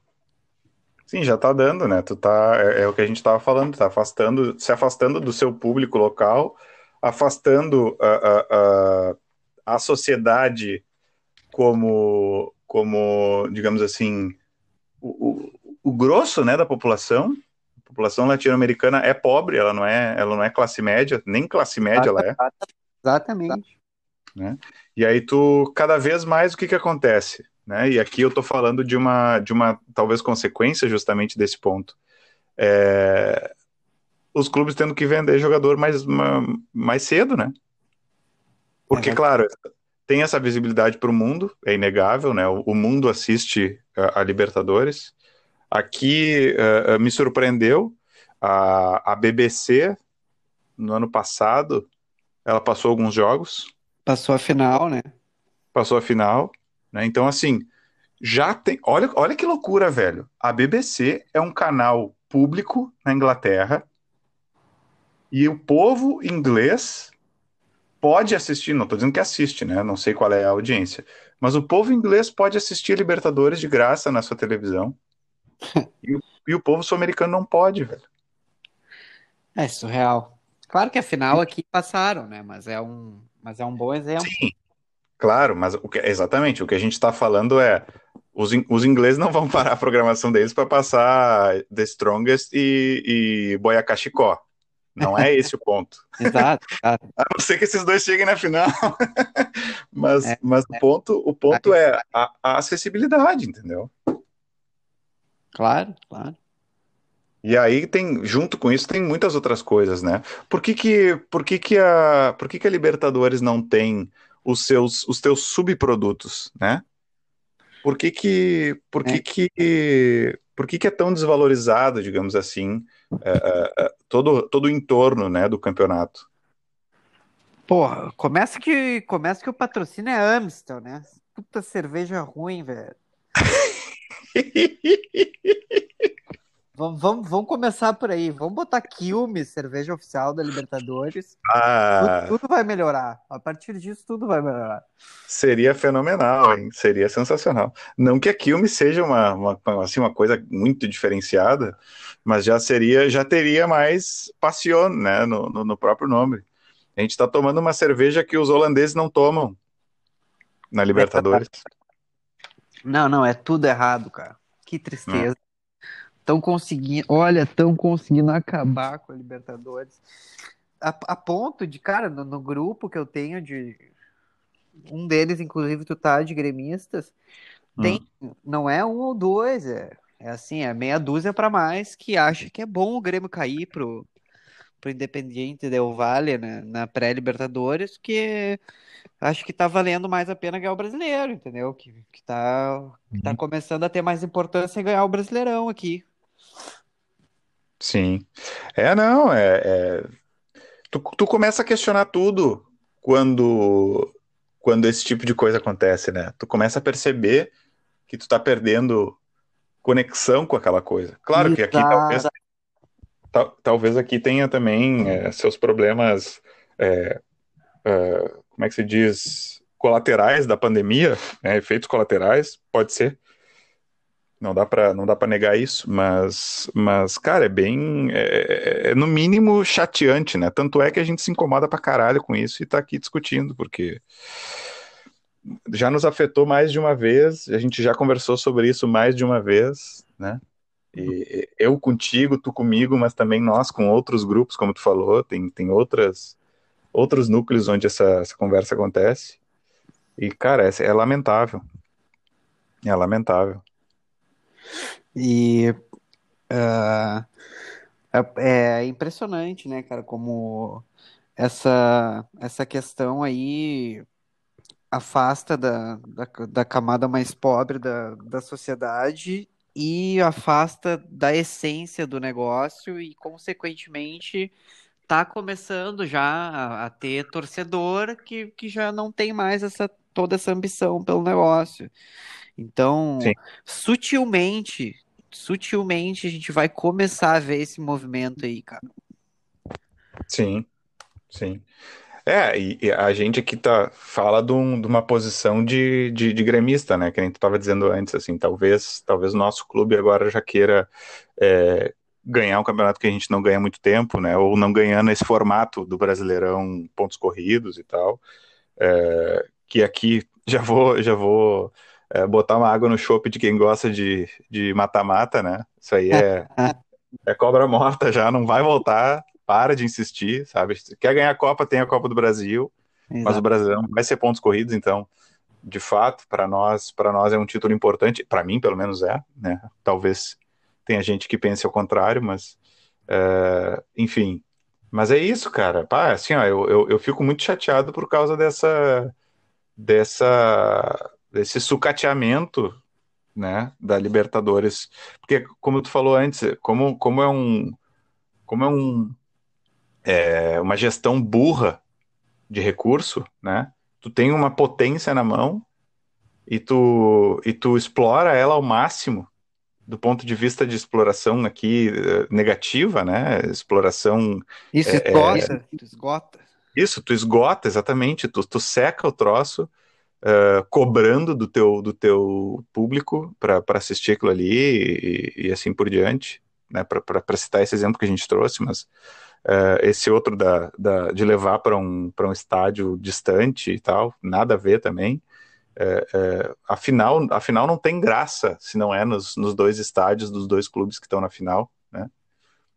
Sim, já tá dando, né? Tu tá, é, é o que a gente tava falando, tá afastando, se afastando do seu público local, afastando a, a, a, a sociedade como, como, digamos assim, o, o, o grosso, né, da população. A população latino-americana é pobre, ela não é, ela não é classe média, nem classe média ela é. Exatamente. Né? E aí tu cada vez mais o que que acontece, né? E aqui eu tô falando de uma de uma talvez consequência justamente desse ponto. É, os clubes tendo que vender jogador mais ma- mais cedo, né? Porque É. claro, tem essa visibilidade para o mundo, é inegável, né? O, o mundo assiste a, a Libertadores. Aqui eh, me surpreendeu a, a BBC no ano passado, ela passou alguns jogos, Passou a final, né? passou a final, né? Então, assim, já tem. Olha, olha que loucura, velho. A BBC é um canal público na Inglaterra e o povo inglês pode assistir. Não estou dizendo que assiste, né? Não sei qual é a audiência, mas o povo inglês pode assistir Libertadores de graça na sua televisão e, o, e o povo sul-americano não pode, velho. É surreal. Claro que a final aqui passaram, né? Mas é um, mas é um bom exemplo. Sim, claro, mas o que, exatamente o que a gente está falando é os, in- os ingleses não vão parar a programação deles para passar The Strongest e, e Boyacá Chicó. Não é esse o ponto. Exato, exato. A não ser que esses dois cheguem na final. mas É, mas o ponto, o ponto é a, a acessibilidade, entendeu? Claro, claro. E aí tem, junto com isso, tem muitas outras coisas, né? Por que que, por que que a, por que que a Libertadores não tem os seus, os teus subprodutos, né? Por que que, por que É. que, por que que é tão desvalorizado, digamos assim, é, é, é, todo, todo o entorno, né, do campeonato? Porra, começa que, começa que o patrocínio é Amstel, né? Puta cerveja ruim, velho. Vamos, vamos, vamos começar por aí. Vamos botar Quilmes, cerveja oficial da Libertadores. Ah, Tudo, tudo vai melhorar. A partir disso, tudo vai melhorar. seria fenomenal, hein? Seria sensacional. Não que a Quilme seja uma, uma, assim, uma coisa muito diferenciada, mas já seria, já teria mais passion, né, no, no, no próprio nome. A gente está tomando uma cerveja que os holandeses não tomam na Libertadores. Não, não, é tudo errado, cara. Que tristeza. Estão conseguindo, olha, estão conseguindo acabar com a Libertadores. A, a ponto de, cara, no, no grupo que eu tenho de. Um deles, inclusive, tu tá de gremistas. Tem, não é um ou dois, é, é assim, é meia dúzia para mais que acha que é bom o Grêmio cair pro, pro Independiente Del Valle na, na pré-Libertadores, que acho que tá valendo mais a pena ganhar o brasileiro, entendeu? Que, que, tá, que tá começando a ter mais importância em ganhar o Brasileirão aqui. Sim. É, não, é, é- Tu, tu começa a questionar tudo quando, quando esse tipo de coisa acontece, né? Tu começa a perceber que tu tá perdendo conexão com aquela coisa. Claro que aqui talvez, tal- talvez aqui tenha também é, seus problemas, é, é, como é que se diz, colaterais da pandemia, né? Efeitos colaterais, pode ser. Não dá pra, não dá para negar isso, mas, mas, cara, é bem, é, é- é no mínimo chateante, né? Tanto é que a gente se incomoda pra caralho com isso e tá aqui discutindo, porque já nos afetou mais de uma vez, a gente já conversou sobre isso mais de uma vez, né? E eu contigo, tu comigo, mas também nós com outros grupos, como tu falou, tem, tem outras, outros núcleos onde essa, essa conversa acontece. E, cara, é, é lamentável. É lamentável. E é, é impressionante, né, cara, como essa, essa questão aí afasta da, da, da camada mais pobre da, da sociedade e afasta da essência do negócio e, consequentemente, tá começando já a, a ter torcedor que, que já não tem mais essa, toda essa ambição pelo negócio. Então, Sim, sutilmente, sutilmente a gente vai começar a ver esse movimento aí, cara. sim, sim. É, e, e a gente aqui tá, fala de, um- de uma posição de, de, de gremista, né? Que a gente estava dizendo antes, assim, talvez, talvez o nosso clube agora já queira é, ganhar um campeonato que a gente não ganha há muito tempo, né? Ou não ganhando esse formato do Brasileirão, pontos corridos e tal. É, que aqui já vou, já vou é, botar uma água no chope de quem gosta de de mata-mata, né? Isso aí é, é cobra morta já, não vai voltar. Para de insistir, sabe? Quer ganhar a Copa, tem a Copa do Brasil mas o Exato. Brasileirão vai ser pontos corridos, então, de fato, para nós, para nós é um título importante, para mim, pelo menos é, né? Talvez tenha gente que pense ao contrário, mas é, enfim. Mas é isso, cara. Pá, assim, ó, eu, eu, eu fico muito chateado por causa dessa, dessa, desse sucateamento, né, da Libertadores, porque como tu falou antes, como, como é um, como é um, é uma gestão burra de recurso, né? Tu tem uma potência na mão e tu, e tu explora ela ao máximo do ponto de vista de exploração aqui eh, negativa, né? Exploração. Isso é, é, esgota, esgota. isso, tu esgota exatamente, tu, tu seca o troço, uh, cobrando do teu, do teu público para assistir aquilo ali e, e, assim por diante, né? Para citar esse exemplo que a gente trouxe, mas Uh, esse outro da, da de levar para um, um estádio distante e tal, nada a ver também. Afinal, afinal, não tem graça se não é nos, nos dois estádios dos dois clubes que estão na final. Né?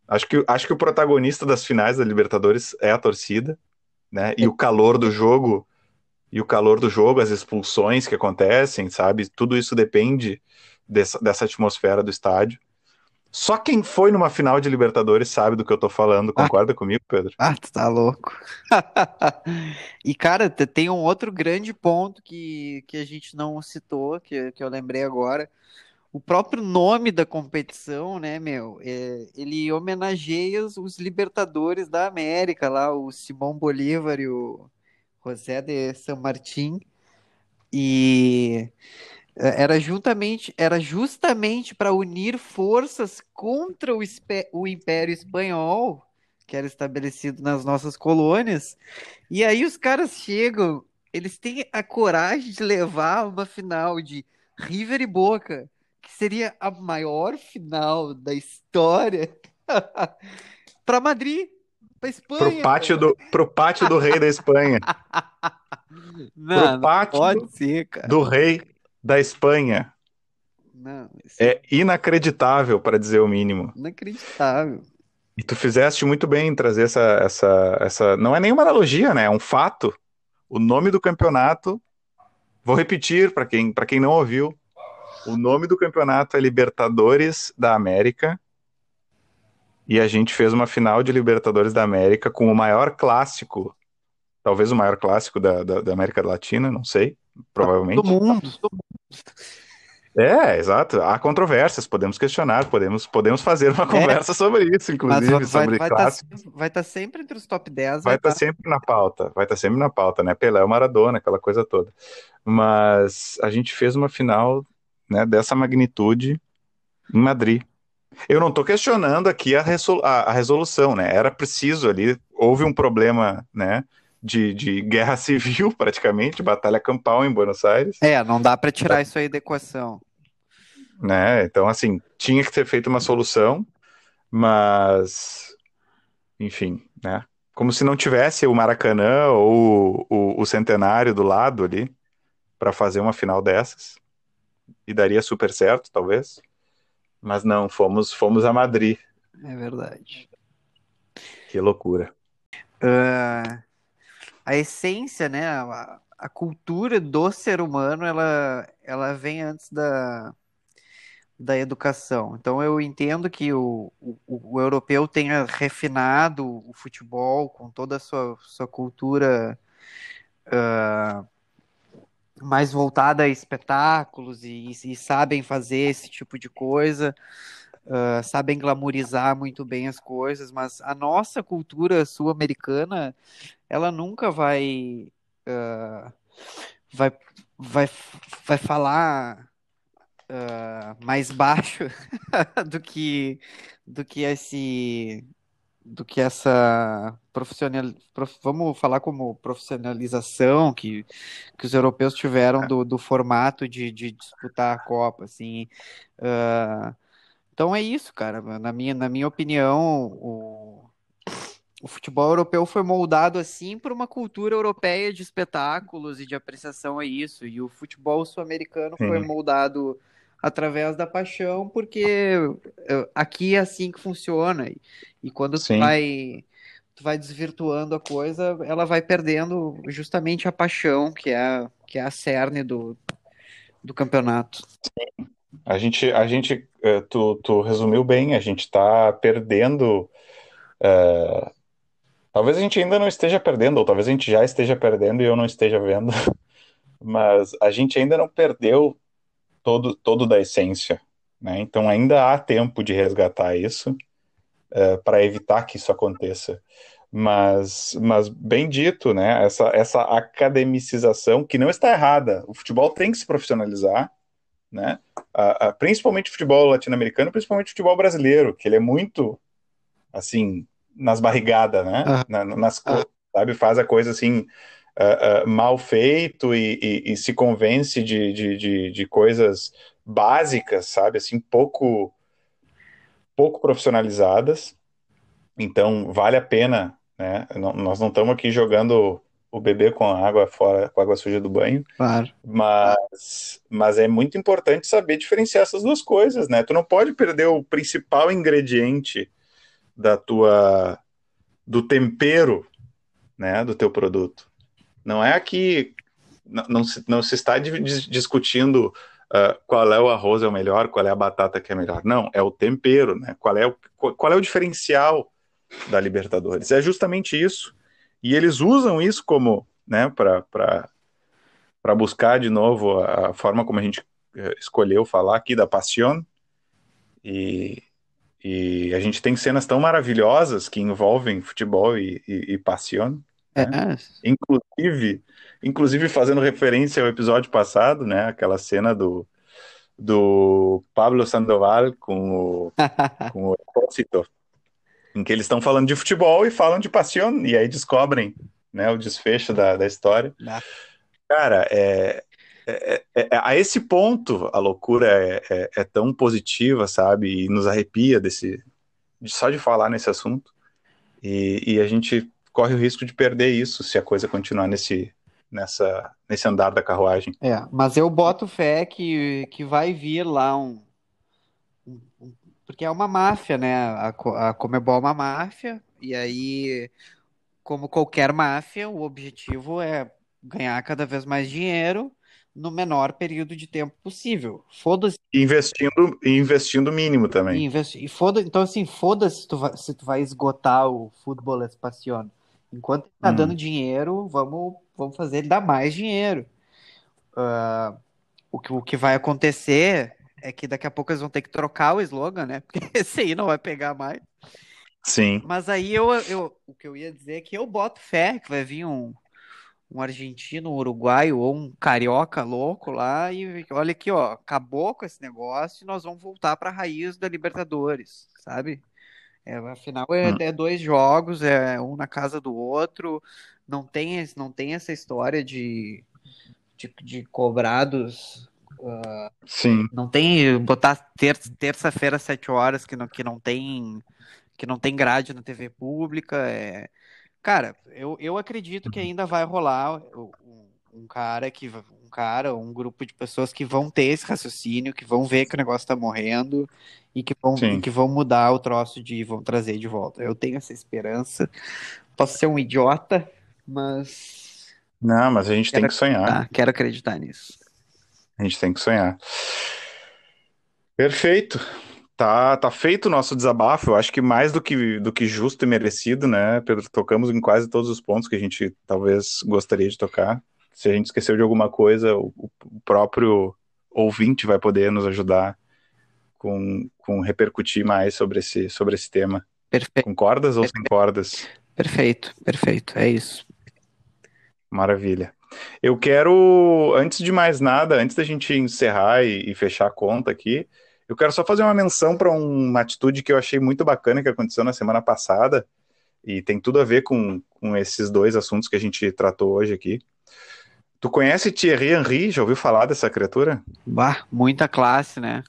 Acho, que, acho que o protagonista das finais da Libertadores é a torcida, né? E o calor do jogo, e o calor do jogo, as expulsões que acontecem, sabe? Tudo isso depende dessa, dessa atmosfera do estádio. Só quem foi numa final de Libertadores sabe do que eu tô falando. Concorda ah, comigo, Pedro? Ah, tu tá louco. e, cara, tem um outro grande ponto que, que a gente não citou, que, que eu lembrei agora. O próprio nome da competição, né, meu? É, ele homenageia os, os, Libertadores da América, lá, o Simão Bolívar e o José de San Martín. E era justamente era justamente para unir forças contra o, o, Império Espanhol que era estabelecido nas nossas colônias e aí os caras chegam eles têm a coragem de levar uma final de River e Boca que seria a maior final da história para Madrid para Espanha pro pátio do pro pátio do rei da Espanha não, pro pátio não pode ser, cara. do rei da Espanha. Não, é inacreditável, para dizer o mínimo. Inacreditável. E tu fizeste muito bem em trazer essa, essa, essa. Não é nenhuma analogia, né? É um fato. O nome do campeonato. Vou repetir para quem, para quem não ouviu. O nome do campeonato é Libertadores da América. E a gente fez uma final de Libertadores da América com o maior clássico, talvez o maior clássico da, da, da América Latina, não sei, provavelmente. Do mundo. É, exato. Há controvérsias, podemos questionar, podemos, podemos fazer uma É, conversa sobre isso, inclusive, vai sobre vai estar clássicos. vai tá sempre entre os top 10, vai Vai estar estar. sempre na pauta, vai estar sempre na pauta, né? Pelé, Maradona, aquela coisa toda. Mas a gente fez uma final, né, dessa magnitude em Madrid. Eu não estou questionando aqui a, resol- a- a resolução, né? Era preciso ali, houve um problema, né, de, de guerra civil, praticamente, batalha campal em Buenos Aires, É, não dá para tirar isso aí da equação. né? Então, assim, tinha que ter feito uma solução, mas, enfim, né? Como se não tivesse o Maracanã ou o, o Centenário do lado ali para fazer uma final dessas. E daria super certo, talvez. Mas não, fomos, fomos a Madrid. É verdade. Que loucura. Ah, a essência, né, a, a cultura do ser humano, ela, ela vem antes da, da educação. Então eu entendo que o, o, o europeu tenha refinado o futebol com toda a sua, sua cultura ah, mais voltada a espetáculos e, e sabem fazer esse tipo de coisa, ah, sabem glamorizar muito bem as coisas, mas a nossa cultura sul-americana, ela nunca vai, ah, vai, vai, vai falar ah, mais baixo do que do que esse do que essa profissional prof- vamos falar como profissionalização que, que os europeus tiveram do, do formato de, de disputar a Copa assim Ah, então é isso cara na minha na minha opinião o, o futebol europeu foi moldado assim por uma cultura europeia de espetáculos e de apreciação a isso e o futebol sul-americano foi moldado através da paixão, porque eh, aqui é assim que funciona. E, quando tu sim. vai, tu vai desvirtuando a coisa, ela vai perdendo justamente a paixão, que é, que é a cerne do, do campeonato. A gente, a gente, eh, tu, tu resumiu bem, a gente está perdendo. eh, talvez a gente ainda não esteja perdendo, ou talvez a gente já esteja perdendo e eu não esteja vendo, mas a gente ainda não perdeu todo, todo da essência, né? Então ainda há tempo de resgatar isso, para evitar que isso aconteça. Mas, mas bem dito, né? Essa, essa academicização que não está errada. O futebol tem que se profissionalizar, né? A- a- principalmente o futebol latino-americano, principalmente o futebol brasileiro, que ele é muito assim nas barrigadas, né? Aham. Na- nas, co- sabe? Faz a coisa assim ah, mal feito e, e- e se convence de, de, de, de coisas básicas, sabe? Assim pouco pouco profissionalizadas. Então vale a pena, né? Não- nós não estamos aqui jogando o bebê com a água fora, com a água suja do banho. Claro. Mas, mas é muito importante saber diferenciar essas duas coisas, né? Tu não pode perder o principal ingrediente da tua do tempero, né, do teu produto. Não é aqui não, não se, não se está di- dis- discutindo ah, qual é o arroz é o melhor, qual é a batata que é melhor. Não, é o tempero, né? Qual é o, qual é o diferencial da Libertadores? É justamente isso. E eles usam isso como, né, para para buscar de novo a, a forma como a gente eh, escolheu falar aqui da Passion. E, e a gente tem cenas tão maravilhosas que envolvem futebol e, e, e Passion, É, né? Inclusive, inclusive fazendo referência ao episódio passado, né? Aquela cena do, do Pablo Sandoval com o, com o Expósito, em que eles estão falando de futebol e falam de Passion, e aí descobrem, né, o desfecho da, da história. Cara, é, é- é- é- a esse ponto a loucura é, é- é tão positiva, sabe? E nos arrepia desse, de- só de falar nesse assunto. E, e a gente corre o risco de perder isso se a coisa continuar nesse, nessa, nesse andar da carruagem. É, mas eu boto fé que, que vai vir lá um, um- um- Porque é uma máfia, né? A, a Comebol é uma máfia, e aí, como qualquer máfia, o objetivo é ganhar cada vez mais dinheiro no menor período de tempo possível. Foda-se investindo, investindo mínimo também. investir. E foda, então, assim, foda-se se tu vai, se tu vai esgotar o futebol espacial. Enquanto tá Hum. dando dinheiro, vamos, vamos fazer ele dar mais dinheiro. o que, o que vai acontecer é que daqui a pouco eles vão ter que trocar o slogan, né? Porque esse aí não vai pegar mais. Sim. Mas aí eu, eu, o que eu ia dizer é que eu boto fé que vai vir um, um argentino, um uruguaio ou um carioca louco lá e olha aqui, ó, acabou com esse negócio e nós vamos voltar para a raiz da Libertadores, sabe? É, afinal, é, Hum. é dois jogos, é um na casa do outro, não tem, não tem essa história de, de, de cobrados, Sim. não tem botar ter, terça-feira, sete horas, que não, que não tem que não tem grade na TV pública. É... Cara, eu, eu acredito que ainda vai rolar um, um cara que cara, um grupo de pessoas que vão ter esse raciocínio, que vão ver que o negócio tá morrendo e que vão, Sim. que vão mudar o troço de vão trazer de volta. Eu tenho essa esperança. Posso ser um idiota, mas Não, mas a gente tem que sonhar. quero acreditar nisso. A gente tem que sonhar. Perfeito. Tá, tá feito o nosso desabafo. Eu acho que mais do que, do que justo e merecido, né, Pedro? Tocamos em quase todos os pontos que a gente talvez gostaria de tocar. Se a gente esqueceu de alguma coisa, o, o próprio ouvinte vai poder nos ajudar com, com repercutir mais sobre esse, sobre esse tema. Perfeito, Concordas ou sem cordas? perfeito, perfeito. É isso. Maravilha. Eu quero, antes de mais nada, antes da gente encerrar e, e fechar a conta aqui, eu quero só fazer uma menção para uma atitude que eu achei muito bacana que aconteceu na semana passada e tem tudo a ver com, com esses dois assuntos que a gente tratou hoje aqui. Tu conhece Thierry Henry? Já ouviu falar dessa criatura? Bah, muita classe, né?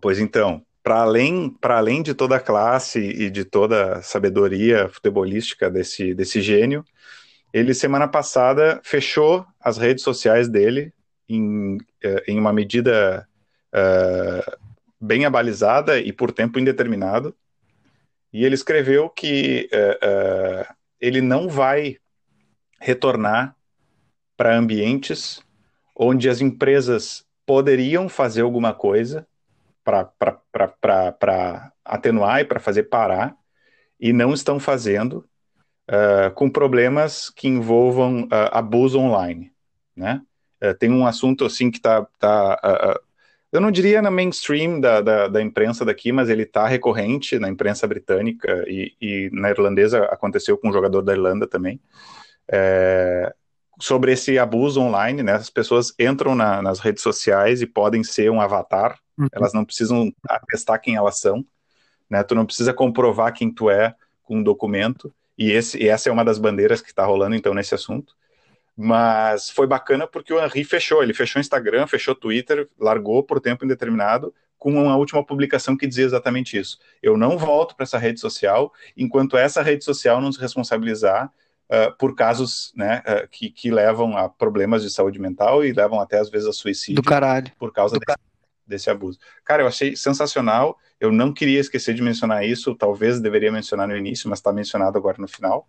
Pois então, para além, para além de toda a classe e de toda a sabedoria futebolística desse, desse gênio, ele semana passada fechou as redes sociais dele em, eh, em uma medida uh, bem abalizada e por tempo indeterminado. E ele escreveu que uh, uh, ele não vai retornar para ambientes onde as empresas poderiam fazer alguma coisa para atenuar e para fazer parar, e não estão fazendo, uh, com problemas que envolvam uh, abuso online, né? Uh, tem um assunto assim que está, tá, eu não diria na mainstream da, da, da imprensa daqui, mas ele está recorrente na imprensa britânica e, e, na irlandesa aconteceu com um jogador da Irlanda também. É, sobre esse abuso online, né? As pessoas entram na, nas redes sociais e podem ser um avatar, uhum. elas não precisam atestar quem elas são, né? Tu não precisa comprovar quem tu é com um documento, e, esse, e essa é uma das bandeiras que está rolando então nesse assunto. Mas foi bacana porque o Henry fechou, ele fechou o Instagram, fechou o Twitter, largou por tempo indeterminado, com uma última publicação que dizia exatamente isso. Eu não volto para essa rede social enquanto essa rede social não se responsabilizar Uh, por casos né, uh, que, que, levam a problemas de saúde mental e levam até às vezes a suicídio por causa desse, desse, abuso. Cara, eu achei sensacional. Eu não queria esquecer de mencionar isso, talvez deveria mencionar no início, mas está mencionado agora no final.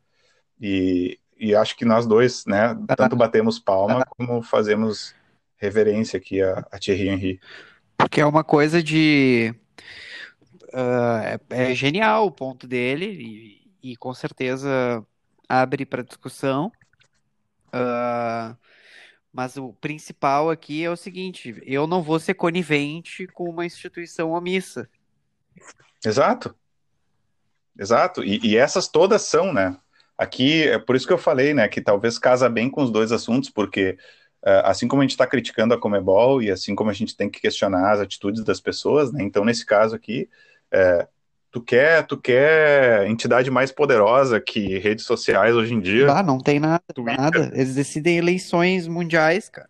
E, e acho que nós dois, né, tanto batemos palma como fazemos reverência aqui a, a Thierry Henry. Porque é uma coisa de. Uh, é, é, genial o ponto dele, e, e com certeza abre para discussão. Uh, mas o principal aqui é o seguinte: eu não vou ser conivente com uma instituição omissa. Exato. Exato. E, e, essas todas são, né? Aqui é por isso que eu falei, né? Que talvez casa bem com os dois assuntos, porque uh, assim como a gente está criticando a Comebol e assim como a gente tem que questionar as atitudes das pessoas, né? Então, nesse caso aqui, uh, tu quer, tu quer entidade mais poderosa que redes sociais hoje em dia? Ah, não tem nada, Twitter. nada. Eles decidem eleições mundiais, cara.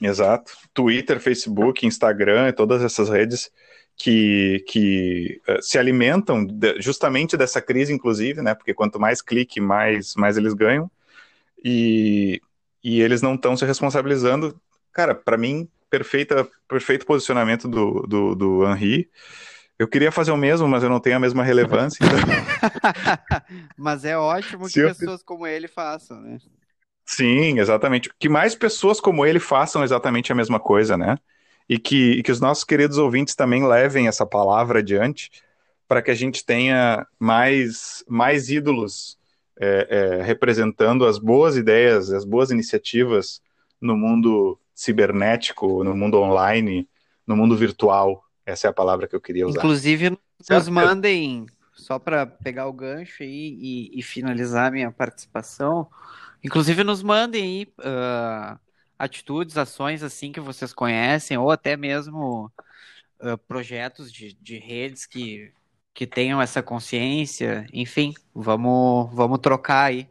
Exato. Twitter, Facebook, Instagram, todas essas redes que, que uh, se alimentam de, justamente dessa crise, inclusive, né? Porque quanto mais clique, mais, mais eles ganham. E, e eles não estão se responsabilizando. Cara, para mim, perfeita, perfeito posicionamento do, do, do Henry. Eu queria fazer o mesmo, mas eu não tenho a mesma relevância. Então... mas é ótimo que eu- pessoas como ele façam, né? Sim, exatamente. Que mais pessoas como ele façam exatamente a mesma coisa, né? E que, e que os nossos queridos ouvintes também levem essa palavra adiante para que a gente tenha mais, mais ídolos é, é, representando as boas ideias, as boas iniciativas no mundo cibernético, no mundo online, no mundo virtual. Essa é a palavra que eu queria usar. Inclusive, nos certo? mandem, só para pegar o gancho aí e, e, finalizar minha participação, inclusive nos mandem aí uh, atitudes, ações assim que vocês conhecem, ou até mesmo uh, projetos de, de redes que, que tenham essa consciência. Enfim, vamos, vamos trocar aí.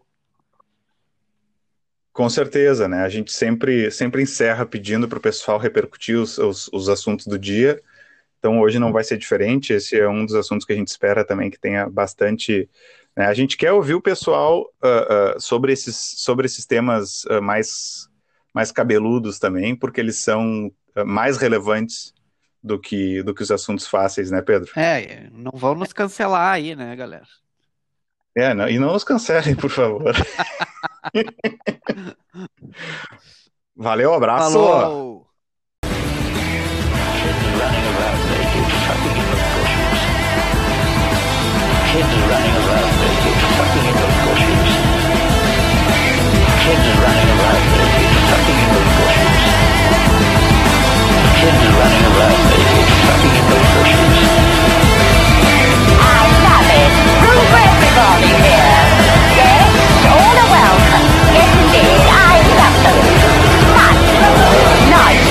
Com certeza, né? A gente sempre, sempre encerra pedindo para o pessoal repercutir os, os, os, assuntos do dia. Então hoje não vai ser diferente. Esse é um dos assuntos que a gente espera também que tenha bastante. Né? A gente quer ouvir o pessoal uh, uh, sobre, esses, sobre esses temas uh, mais, mais cabeludos também, porque eles são mais relevantes do que, do que os assuntos fáceis, né, Pedro? É, não vão nos cancelar aí, né, galera? É, não, e não nos cancelem, por favor. Valeu, abraço. Falou. Kids running around naked, sucking in those gushes. Kids running around naked, sucking in those gushes. Kids running around naked, sucking in those gushes. I love it. Room for everybody here. Yes, all are welcome. Yes, indeed. I love them. Fun, nice,